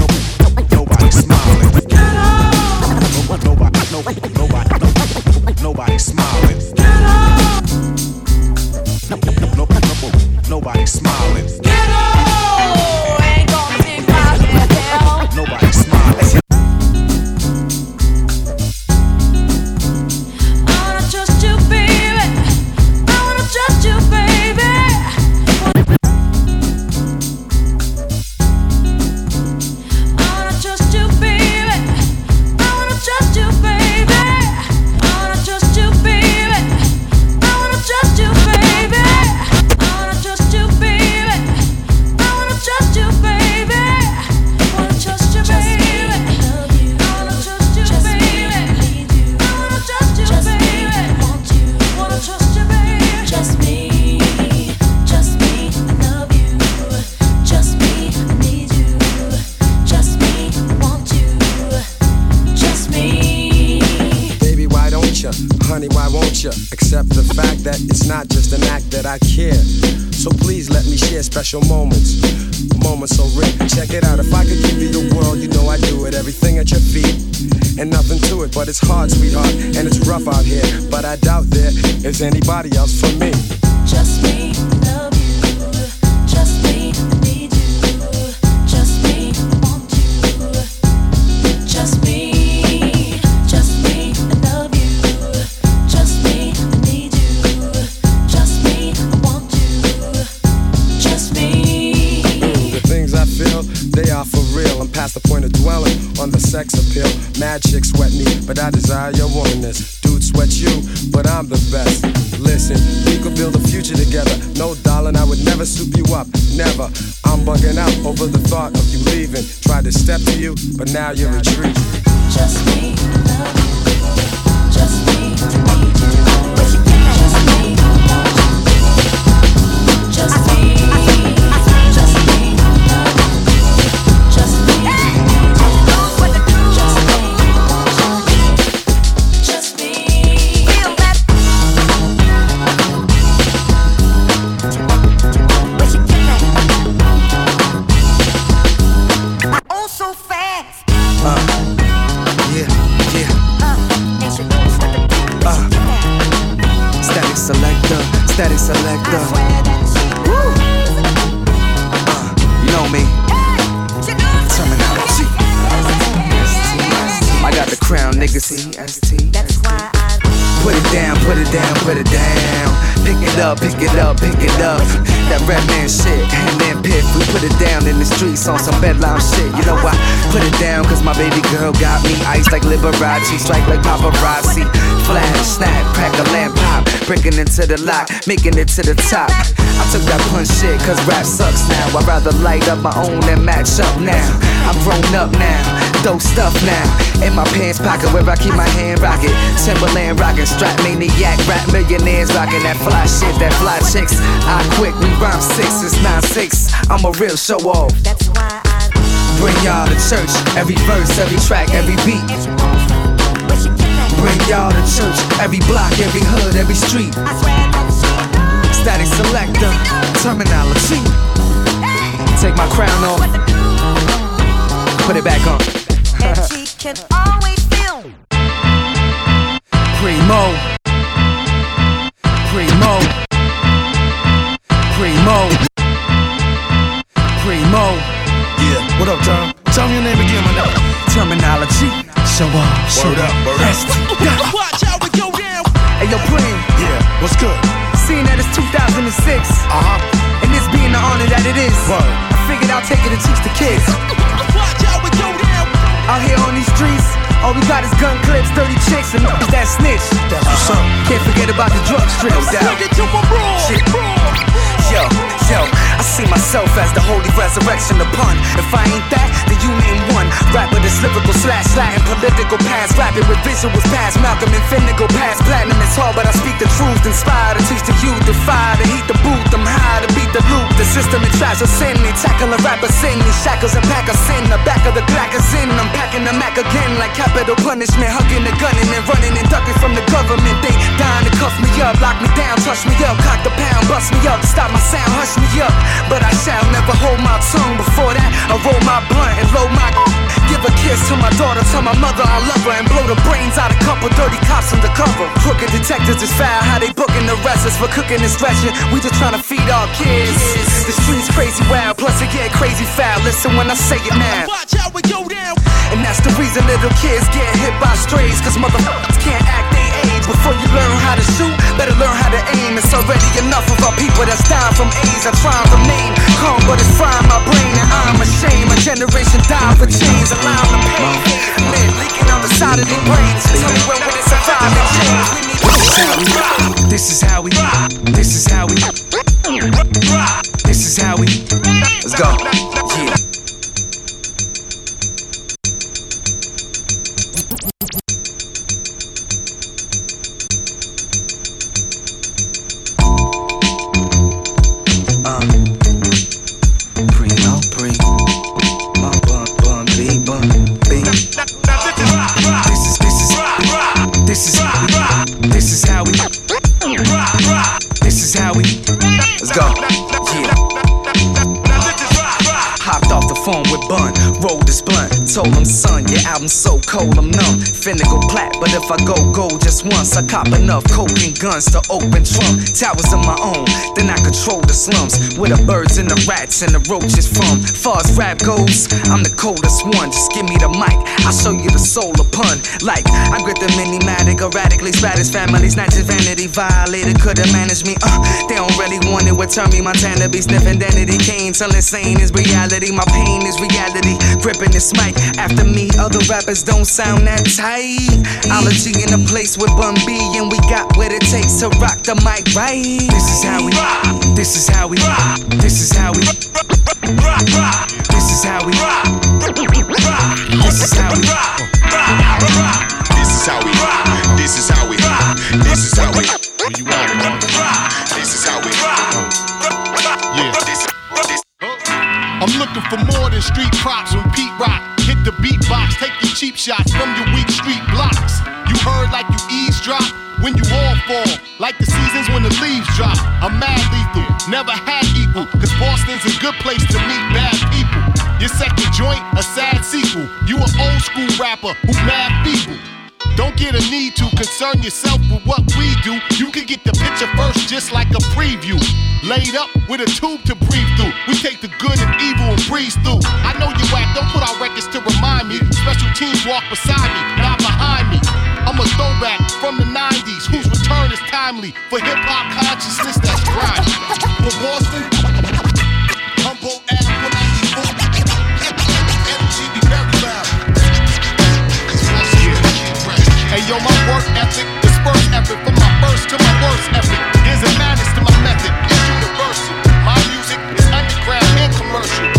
bedlam shit. You know why? Put it down, cause my baby girl got me iced like Liberace, strike like paparazzi. Flash, snap, crack a lamp pop. Breaking into the lock, making it to the top. I took that punch shit, cause rap sucks now. I'd rather light up my own than match up now. I'm grown up now, dope stuff now. In my pants pocket where I keep my hand rocket. Timberland rockin', strap maniac, rap millionaires rockin' that fly shit, that fly chicks. I quick, we rhyme six, it's nine six. I'm a real show off. Bring y'all to church, every verse, every track, every beat. Bring y'all to church, every block, every hood, every street. Statik Selektah, Termanology. Take my crown off, put it back on. can always feel. Primo, primo, primo, primo. What up, Tom? Tell me your name again, my nigga. Termanology, show up, show Word up, word up. Watch how we go down. Hey, yo, Prim. Yeah, what's good? Seeing that it's 2006, Uh-huh. and this being the honor that it is, Word. I figured I'll take it and teach the kids. Watch how we go down. Out here on these streets, all we got is gun clips, dirty chicks, and niggas that snitch. That's what's up. Can't forget about the drug strips. Bring it to a brawl. Shit. Yo, yo, I see myself as the holy resurrection upon. If I ain't that, then you name one. Rapper that's lyrical slash Latin, political past, rapping with visuals past Malcolm and Finnegan past platinum. It's hard, but I speak the truth. Inspire to teach the youth, the to heat the booth. I'm high to beat the loop. The system it tries to sin. They tackle a rapper sin. These shackles and pack of sin. The back of the Glock is in. The Mac again like capital punishment. Hugging the gun and then running and ducking from the government. They dying to cuff me up, lock me down, touch me up, cock the pound, bust me up, stop my sound, hush me up. But I shall never hold my tongue. Before that, I roll my blunt and load my. Give a kiss to my daughter, tell my mother I love her, and blow the brains out a couple dirty cops undercover. Crooked detectives is foul, how they booking the rest us for cooking and stretching. We just trying to feed our kids. The streets crazy wild, plus it get crazy foul. Listen when I say it now. Watch how we go down. And that's the reason little kids get hit by strays, cause motherfuckers can't act they age. Before you learn how to shoot, better learn how to aim. It's already enough of our people that's dying from AIDS. I try and remain calm, but it's frying my brain, and I'm ashamed. A generation died for change, allowing the pain. Lead leaking on the side of their brains. Tell me when will it survive and change? We need This is how we, this is how we, this is how we, let's go. Yeah. Cold, I'm numb. Finna go plat, but if I go gold just once, I cop enough coke and guns to open trunk. Towers of my own, then I control the slums. Where the birds and the rats and the roaches from. Far as rap goes, I'm the coldest one. Just give me the mic, I'll show you the soul of pun. Like, I grip the minimatic, erratically spatters families, not just vanity violated. Could've managed me, uh, they don't really want it. What turn me Montana be sniffing identity. Cane till insane is reality. My pain is reality. Gripping this mic after me, other rappers don't sound that tight. Ology in a place with Bun B, and we got what it takes to rock the mic right. This is how we, this is how we, this is how we, this is how we, this is how we, rock. This is how we, rock. this is how we, this is how we. Where you at, man? This is how we. Yeah. I'm looking for more than street props when Pete Rock hit the beatbox. Take your cheap shots from your weak street blocks. You heard like you eavesdrop when you all fall, like the seasons when the leaves drop. I'm mad lethal, never had equal, cause Boston's a good place to meet bad people. Your second joint, a sad sequel. You an old school rapper who mad feeble. Don't get a need to concern yourself with what we do. You can get the picture first, just like a preview. Laid up with a tube to breathe through. We take the good and evil and breeze through. I know you act, don't put out records to remind me. Special teams walk beside me, not behind me. I'm a throwback from the 90s, whose return is timely for hip hop consciousness that's grimy. For worst effort. There's a madness to my method, it's universal. My music is underground and commercial.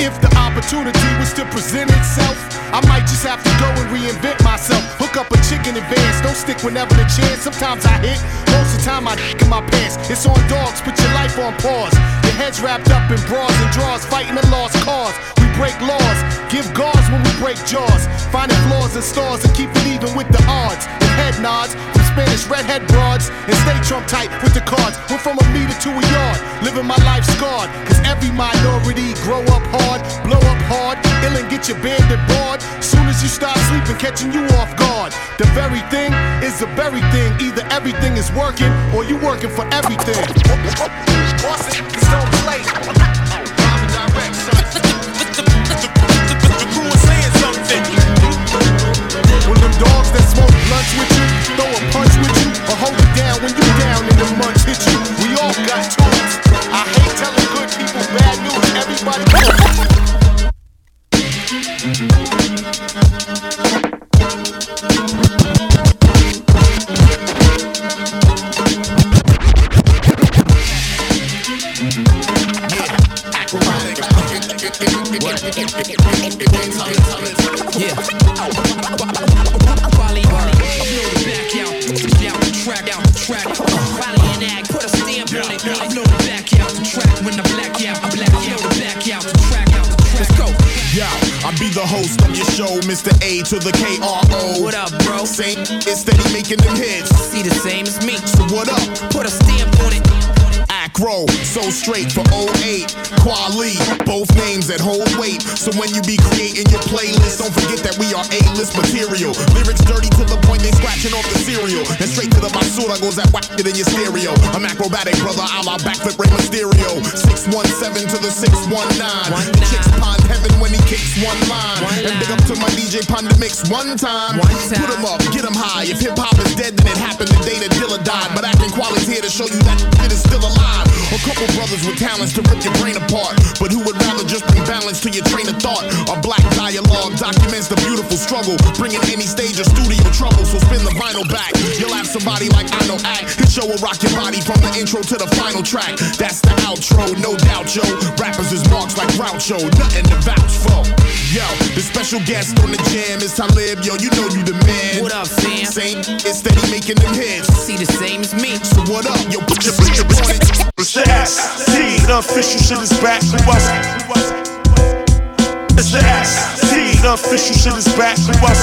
If the opportunity was to present itself, I might just have to go and reinvent up a chick in advance, don't stick whenever the chance. Sometimes I hit, most of the time I dick in my pants. It's on dogs, put your life on pause. Your head's wrapped up in bras and drawers, fighting a lost cause. We break laws, give gauze when we break jaws. Finding flaws in stars and keep it even with the odds. And head nods from Spanish redhead broads and stay trump tight with the cards. Went from a meter to a yard, living my life scarred. Cause every minority grow up hard, blow up hard, ill and get your bandit bored. Soon you start sleeping, catching you off guard. The very thing is the very thing. Either everything is working or you working for everything. Boston, just don't play. When them dogs that smoke blunts with you, throw a punch with you, or hold it down when you down and the munch hit you. We all got tools. I hate telling good people bad news. Everybody. Mr. A to the K R O. What up, bro? Same is steady making them hits. See the same as me. So what up? Put a stamp on it. Akro, so straight for 08. Kweli, both names that hold weight. So when you be creating your playlist, don't forget that we are A-list material. Lyrics dirty to the point they scratching off the cereal. And straight to the basura goes that whack it in your stereo. I'm acrobatic, brother, a la backflip Rey Mysterio. 617 to the 619. Chicks pond heaven when he kicks one line. And big up to my DJ Panda Mix one time. Put him up, get him high. If hip hop is dead, then it happened the day that Dilla died. But acting quality's here to show you that it is still alive. A couple brothers with talents to rip your brain apart. But who would rather just bring balance to your train of thought? Our black dialogue documents the beautiful struggle. Bringing any stage or studio trouble. So spin the vinyl back. You'll have somebody like I know act. His show will rock your body from the intro to the final track. That's the outro, no doubt, yo. Rappers is marks like Groucho, nothing to vouch for. Yo, the special guest on the jam is Talib. Yo, you know you the man. What up, fam? Same is steady making them hits. See the same as me. So what up? Yo, put your the official shit is back. Who else? It's the SC, the official shit is back. Who else?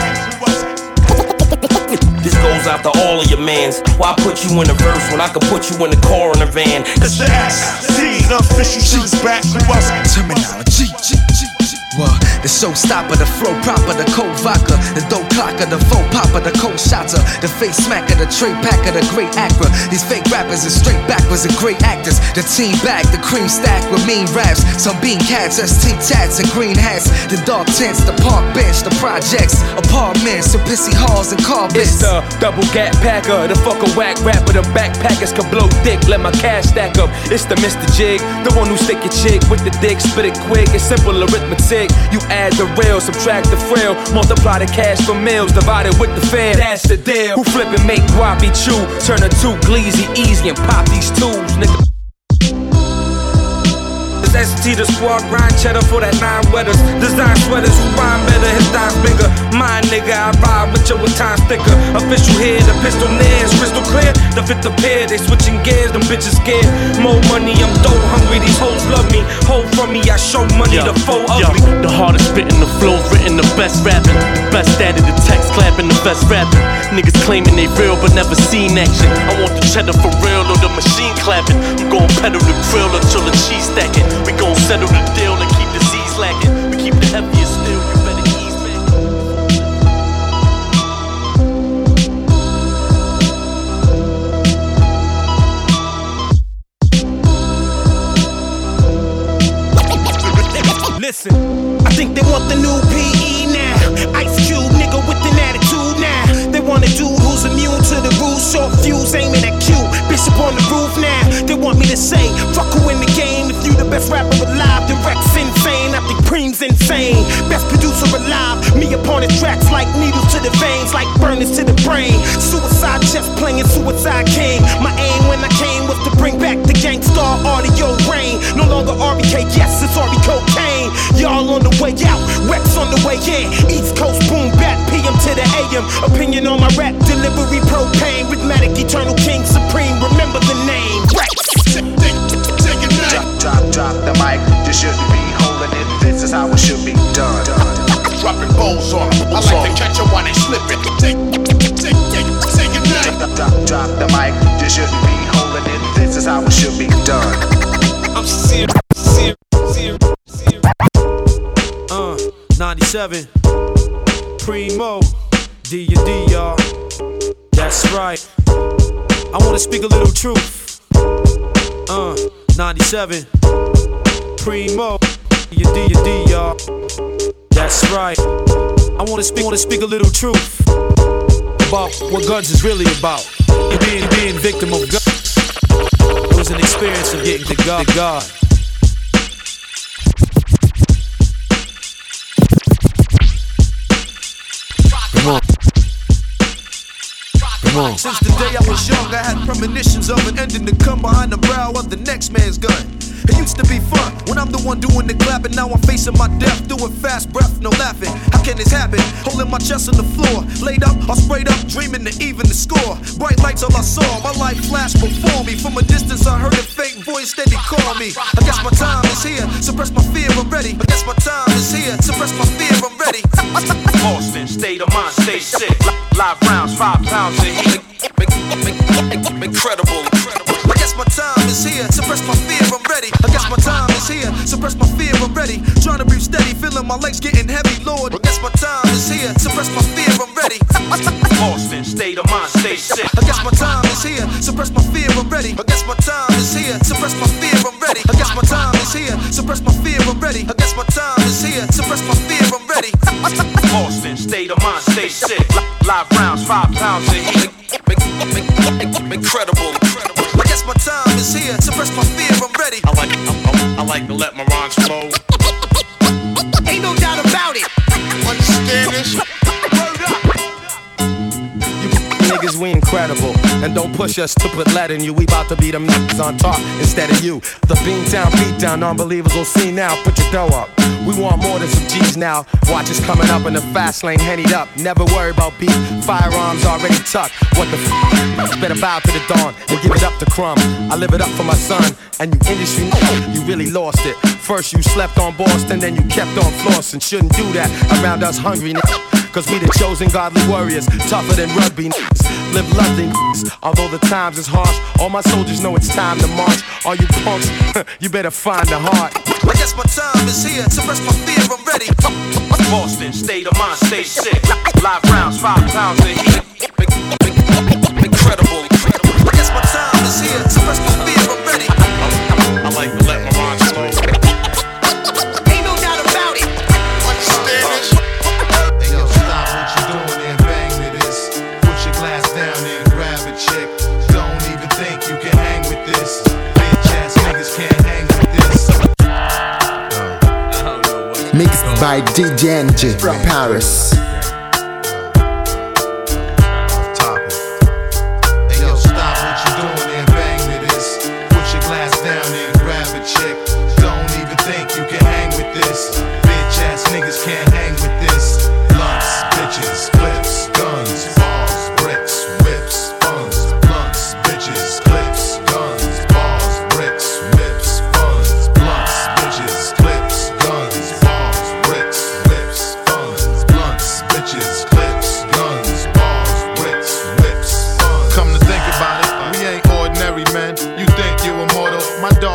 This goes out to all of your mans. Why put you in a verse when I could put you in the car in a van? It's the SC, the official shit is back. Who else? Termanology. What? The showstopper, the flow proper, the cold vodka, the dope clocker, the faux popper, the cold shotter, the face smacker, the tray packer, the great actor. These fake rappers are straight backwards and great actors. The team back, the cream stack with mean raps. Some bean cats, ST tats and green hats. The dark tents, the park bench, the projects, apartments, the pissy halls and car It's the double gap packer, the fuck a whack rapper, the backpackers can blow dick, let my cash stack up. It's the Mr. Jig, the one who stick your chick with the dick, spit it quick. It's simple arithmetic. You add the real, subtract the frail, multiply the cash for meals, divide it with the fam. That's the deal. Who flip and make guapi chew, turn a two gleazy easy and pop these tools, nigga. It's ST the squad, grind cheddar for that nine weathers. Design sweaters who rhyme better, his thighs bigger. My nigga, I ride with you with time sticker. Official here, the pistol nears, crystal clear. The fifth pair, they switching gears, them bitches scared. More money, I'm dough hungry, these hoes love me. Hold from me, I show money, the foe yo, ugly. the hardest spitting, the flows written, the best rapping. Best at it, the text clapping, the best rapping. Niggas claiming they real but never seen action. I want the cheddar for real or the machine clapping. I'm gon' pedal the grill until the cheese stacking. We gon' settle the deal and keep the Z's lacking. We keep the heaviest still, you better. Listen, I think they want the new PE now. Ice Cube, nigga with an attitude now. They want a dude short fuse, aiming at Q. Bishop on the roof now. They want me to say, fuck who in the game. If you the best rapper alive, then Reks insane. I think Preem's insane. Best producer alive. Me upon his tracks like needles to the veins, like burners to the brain. Suicide chest playing Suicide King. My aim when I came was to bring back the Gang Starr audio rain. No longer RBK, yes, it's RB cocaine. Y'all on the way out, Reks on the way in. East Coast boom back, PM to the AM. Opinion on my rap delivery, propane. Rhythmatic, eternal king, supreme. Remember the name, Reks. Drop, drop, drop the mic. You shouldn't be holding it. This is how it should be done. Dropping balls on 'em. I like to catch 'em while they slipping. Take, take, take, take a. Drop, drop, drop the mic. You shouldn't be holding it. This is how it should be done. I'm serious, serious, serious, serious. Uh, 97. Primo. D and D, y'all. That's right. I wanna speak a little truth. Uh, 97. Primo. D and D y'all. That's right. I wanna speak, wanna speak a little truth about what guns is really about. Being, being victim of guns. It was an experience of getting to God. To God. Come on. Come on. Since the day I was young, I had premonitions of an ending to come behind the brow of the next man's gun. It used to be fun when I'm the one doing the clapping. Now I'm facing my death, doing fast breath, no laughing. How can this happen? Holding my chest on the floor, laid up, all sprayed up, dreaming to even the score. Bright lights, all I saw, my life flashed before me. From a distance, I heard a faint voice steady call me. I guess my time is here, suppress my fear, I'm ready. I guess my time is here, suppress my fear, I'm ready. Boston, state of mind, stay sick. Live rounds, five pounds of heat. Incredible. I guess my time is here. Suppress my fear, I'm ready. I guess my time is here. Suppress my fear, I'm ready. Trying to breathe steady, feeling my legs getting heavy, Lord. I guess my time is here. Suppress my fear, I'm ready. State of mind, stay sick. I guess my time is here. Suppress my fear, I'm ready. I guess my time is here. Suppress my fear, I'm ready. Push us to put lead in you. We bout to beat them niggas on top instead of you. The bean town beat down, unbelievers will see now. Put your dough up. We want more than some G's now. Watch us coming up in the fast lane, hennied up. Never worry about beef. Firearms already tucked. What the f? Better bow to the dawn and give it up to Crumb. I live it up for my son. And you industry, you really lost it. First you slept on Boston, then you kept on flossing. Shouldn't do that around us hungry niggas. Cause we the chosen godly warriors, tougher than rugby niggas. Live lovely niggas. Although the times is harsh, all my soldiers know it's time to march. All you punks, you better find the heart. I guess my time is here to rest my fear. I'm ready. Boston, state of mind, stay sick. Live rounds, five pounds of heat. By DJ NG from Paris.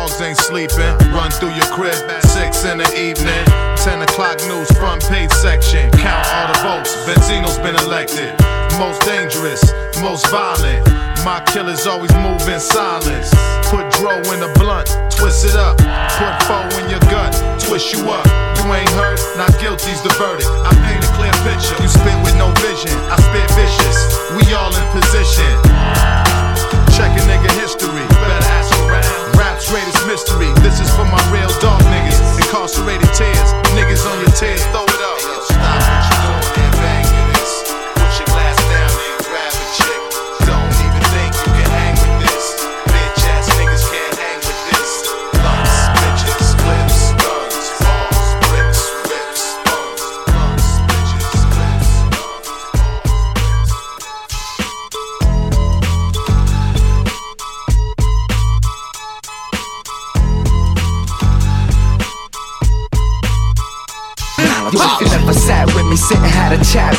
Dogs ain't sleeping. Run through your crib, six in the evening. 10 o'clock news, front page section. Count all the votes. Benzino's been elected. Most dangerous, most violent. My killers always move in silence. Put dro in the blunt, twist it up. Put foe in your gut, twist you up. You ain't hurt, not guilty's the verdict. I paint a clear picture. You spit with no vision, I spit vicious. We all in position. Check a nigga history. Greatest mystery. This is for my real dog niggas. Incarcerated tears. Niggas on your tears. Throw it up.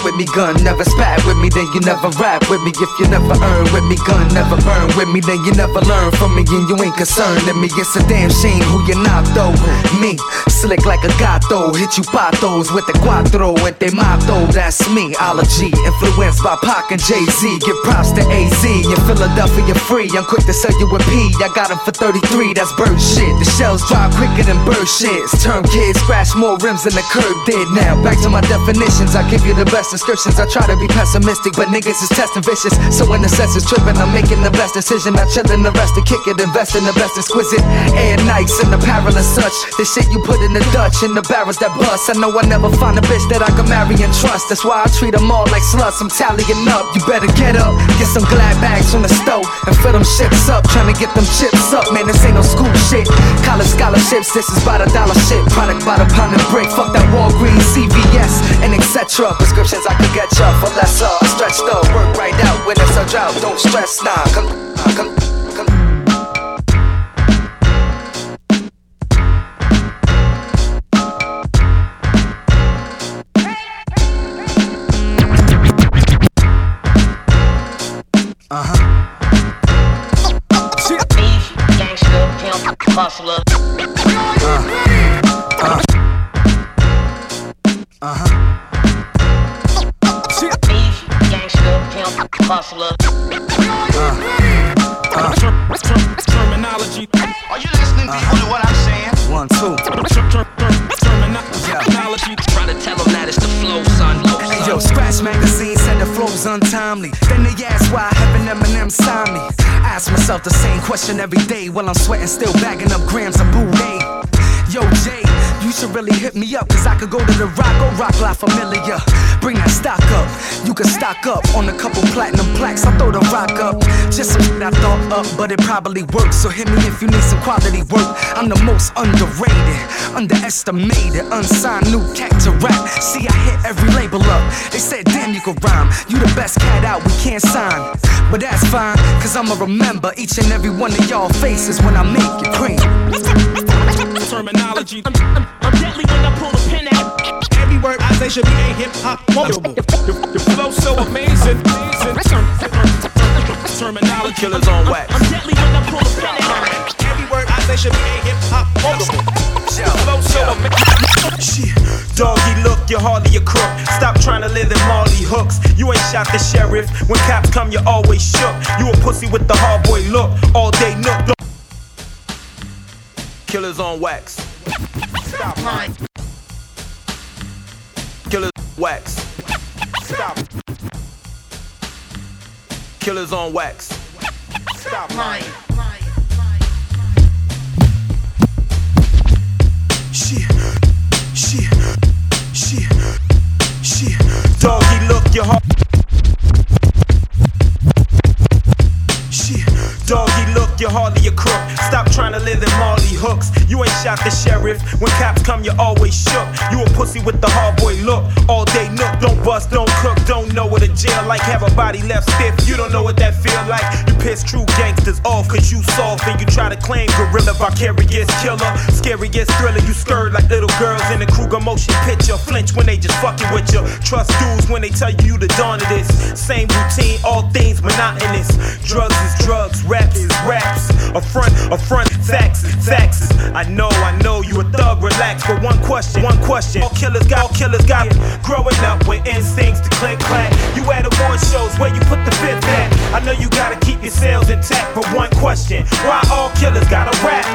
With me, gun never spat with me, then you never rap with me. If you never earn with me, gun never burn with me, then you never learn from me, and you ain't concerned in me. It's a damn shame who you're not though. Me, slick like a gato, hit you patos with the cuatro and te mato. That's me, ology, influenced by Pac and Jay Z. Give props to AZ in Philadelphia free. I'm quick to sell you a P. I got him for 33, that's bird shit. The shells drop quicker than bird shits. Term kids scratch more rims than the curb did. Now back to my definitions. I give you the best descriptions. I try to be pessimistic, but niggas is testing vicious. So when the sense is tripping, I'm making the best decision. I chillin' the rest to kick it, invest in the best exquisite. Air nights in apparel and such. The shit you put in the Dutch in the barrels that bust. I know I never find a bitch that I can marry and trust. That's why I treat them all like sluts. I'm tallying up. You better get up, get some glad bags from the stove and fill them ships up. Trying to get them chips up, man. This ain't no school shit. College scholarships, this is by the dollar shit. Product by the pound and brick. Fuck that Walgreens, CVS, and etc. Prescriptions I could get ya for less. Uh, stretch the work right out when it's a drought. Don't stress, nah. Come, come, hustler. Termanology. Are you listening people to uh-huh. what I'm saying? One, two. Termanology. Try to tell them that it's the flow, son. Low, Hey, yo, Scratch Magazine said the flow's untimely. Then they asked why Heaven Eminem signed me. Ask myself the same question every day while I'm sweating, still bagging up grams of boulet. Yo, Jay, you should really hit me up, cause I could go to the rock or Roc La Familia. Bring that stock up. You can stock up on a couple platinum plaques. I throw the rock up. Just some shit I thought up, but it probably works. So hit me if you need some quality work. I'm the most underrated, underestimated, unsigned new cat to rap. See, I hit every label up. They said, damn, you can rhyme. You the best cat out, we can't sign. But that's fine, cause I'ma remember each and every one of y'all faces when I make it cream. Termanology. I'm, I'm, I'm deadly when I pull a pin out. Every word I say should be a hip hop quotable. Your, your flow so amazing. Termanology. Killers on wax. I'm deadly when I pull a pen out. Every word I say should be a hip hop. Your flow so amazing. Shit. Doggy look, you're hardly a crook. Stop trying to live in Marley hooks. You ain't shot the sheriff. When cops come, you always shook. You a pussy with the hard boy look. All day nook. Killers on wax. Stop lying. Killers on wax. Stop. Killers on wax. Stop lying. Shit. Shit. Shit. Shit. Doggy look, your heart. Shit. Doggy look, you're hardly a crook. Stop trying to live hooks. You ain't shot the sheriff. When cops come, you always shook. You a pussy with the hard boy look. All day nook, don't bust, don't cook, don't know what a jail like. Have a body left stiff. You don't know what that feel like. You piss true gangsters off cause you soft and you try to claim gorilla vicarious killer. Scariest thriller, you stirred like little girls in a Krueger motion picture. Flinch when they just fucking with you. Trust dudes when they tell you you the dawn of this. Same routine, all things monotonous. Drugs is drugs, rap is raps. A front, a front, facts is. I know, I know you a thug, relax. But one question, one question. All killers got, all killers got. Growing up with instincts to click clack. You at award shows where you put the fifth at. I know you gotta keep your sales intact. But one question, why all killers gotta rap?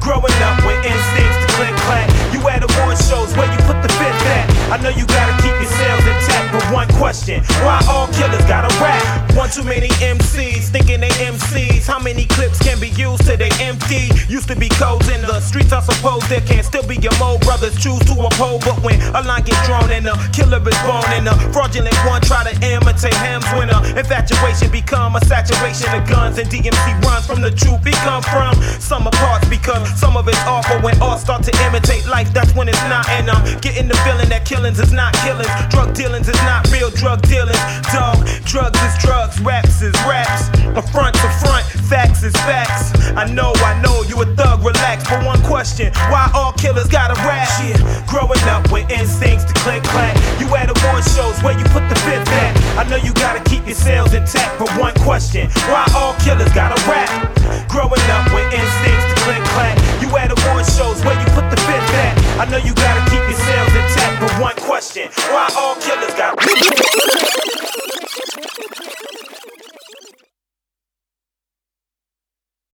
Growing up with instincts to click clack. You at award shows where you put the fifth at. I know you gotta keep your sales intact. But one question, why all killers gotta rap? One too many MCs thinking they MCs. How many clips can be used till they empty? Used to be codes in the streets, I suppose there can still be your mo brothers choose to uphold. But when a line gets drawn and a killer is born and a fraudulent one try to imitate when a infatuation become a saturation of guns and DMC runs from the truth he come from. Some parts because some of it's awful when all start to imitate life. That's when it's not. And I'm getting the feeling that killings is not killings. Drug dealings is not real drug dealings. Dog, drugs is drugs, raps is raps. A front to front, facts is facts. I know, I know you a thug, relax. But one question, why all killers gotta rap? Shit, growing up with instincts to click clack. You at award shows where you put the fifth at. I know you gotta keep your sales intact. But one question, why all killers gotta rap? Growing up with instincts to click clack. You at award shows where you put the fifth at. I know you one question. Why all killers got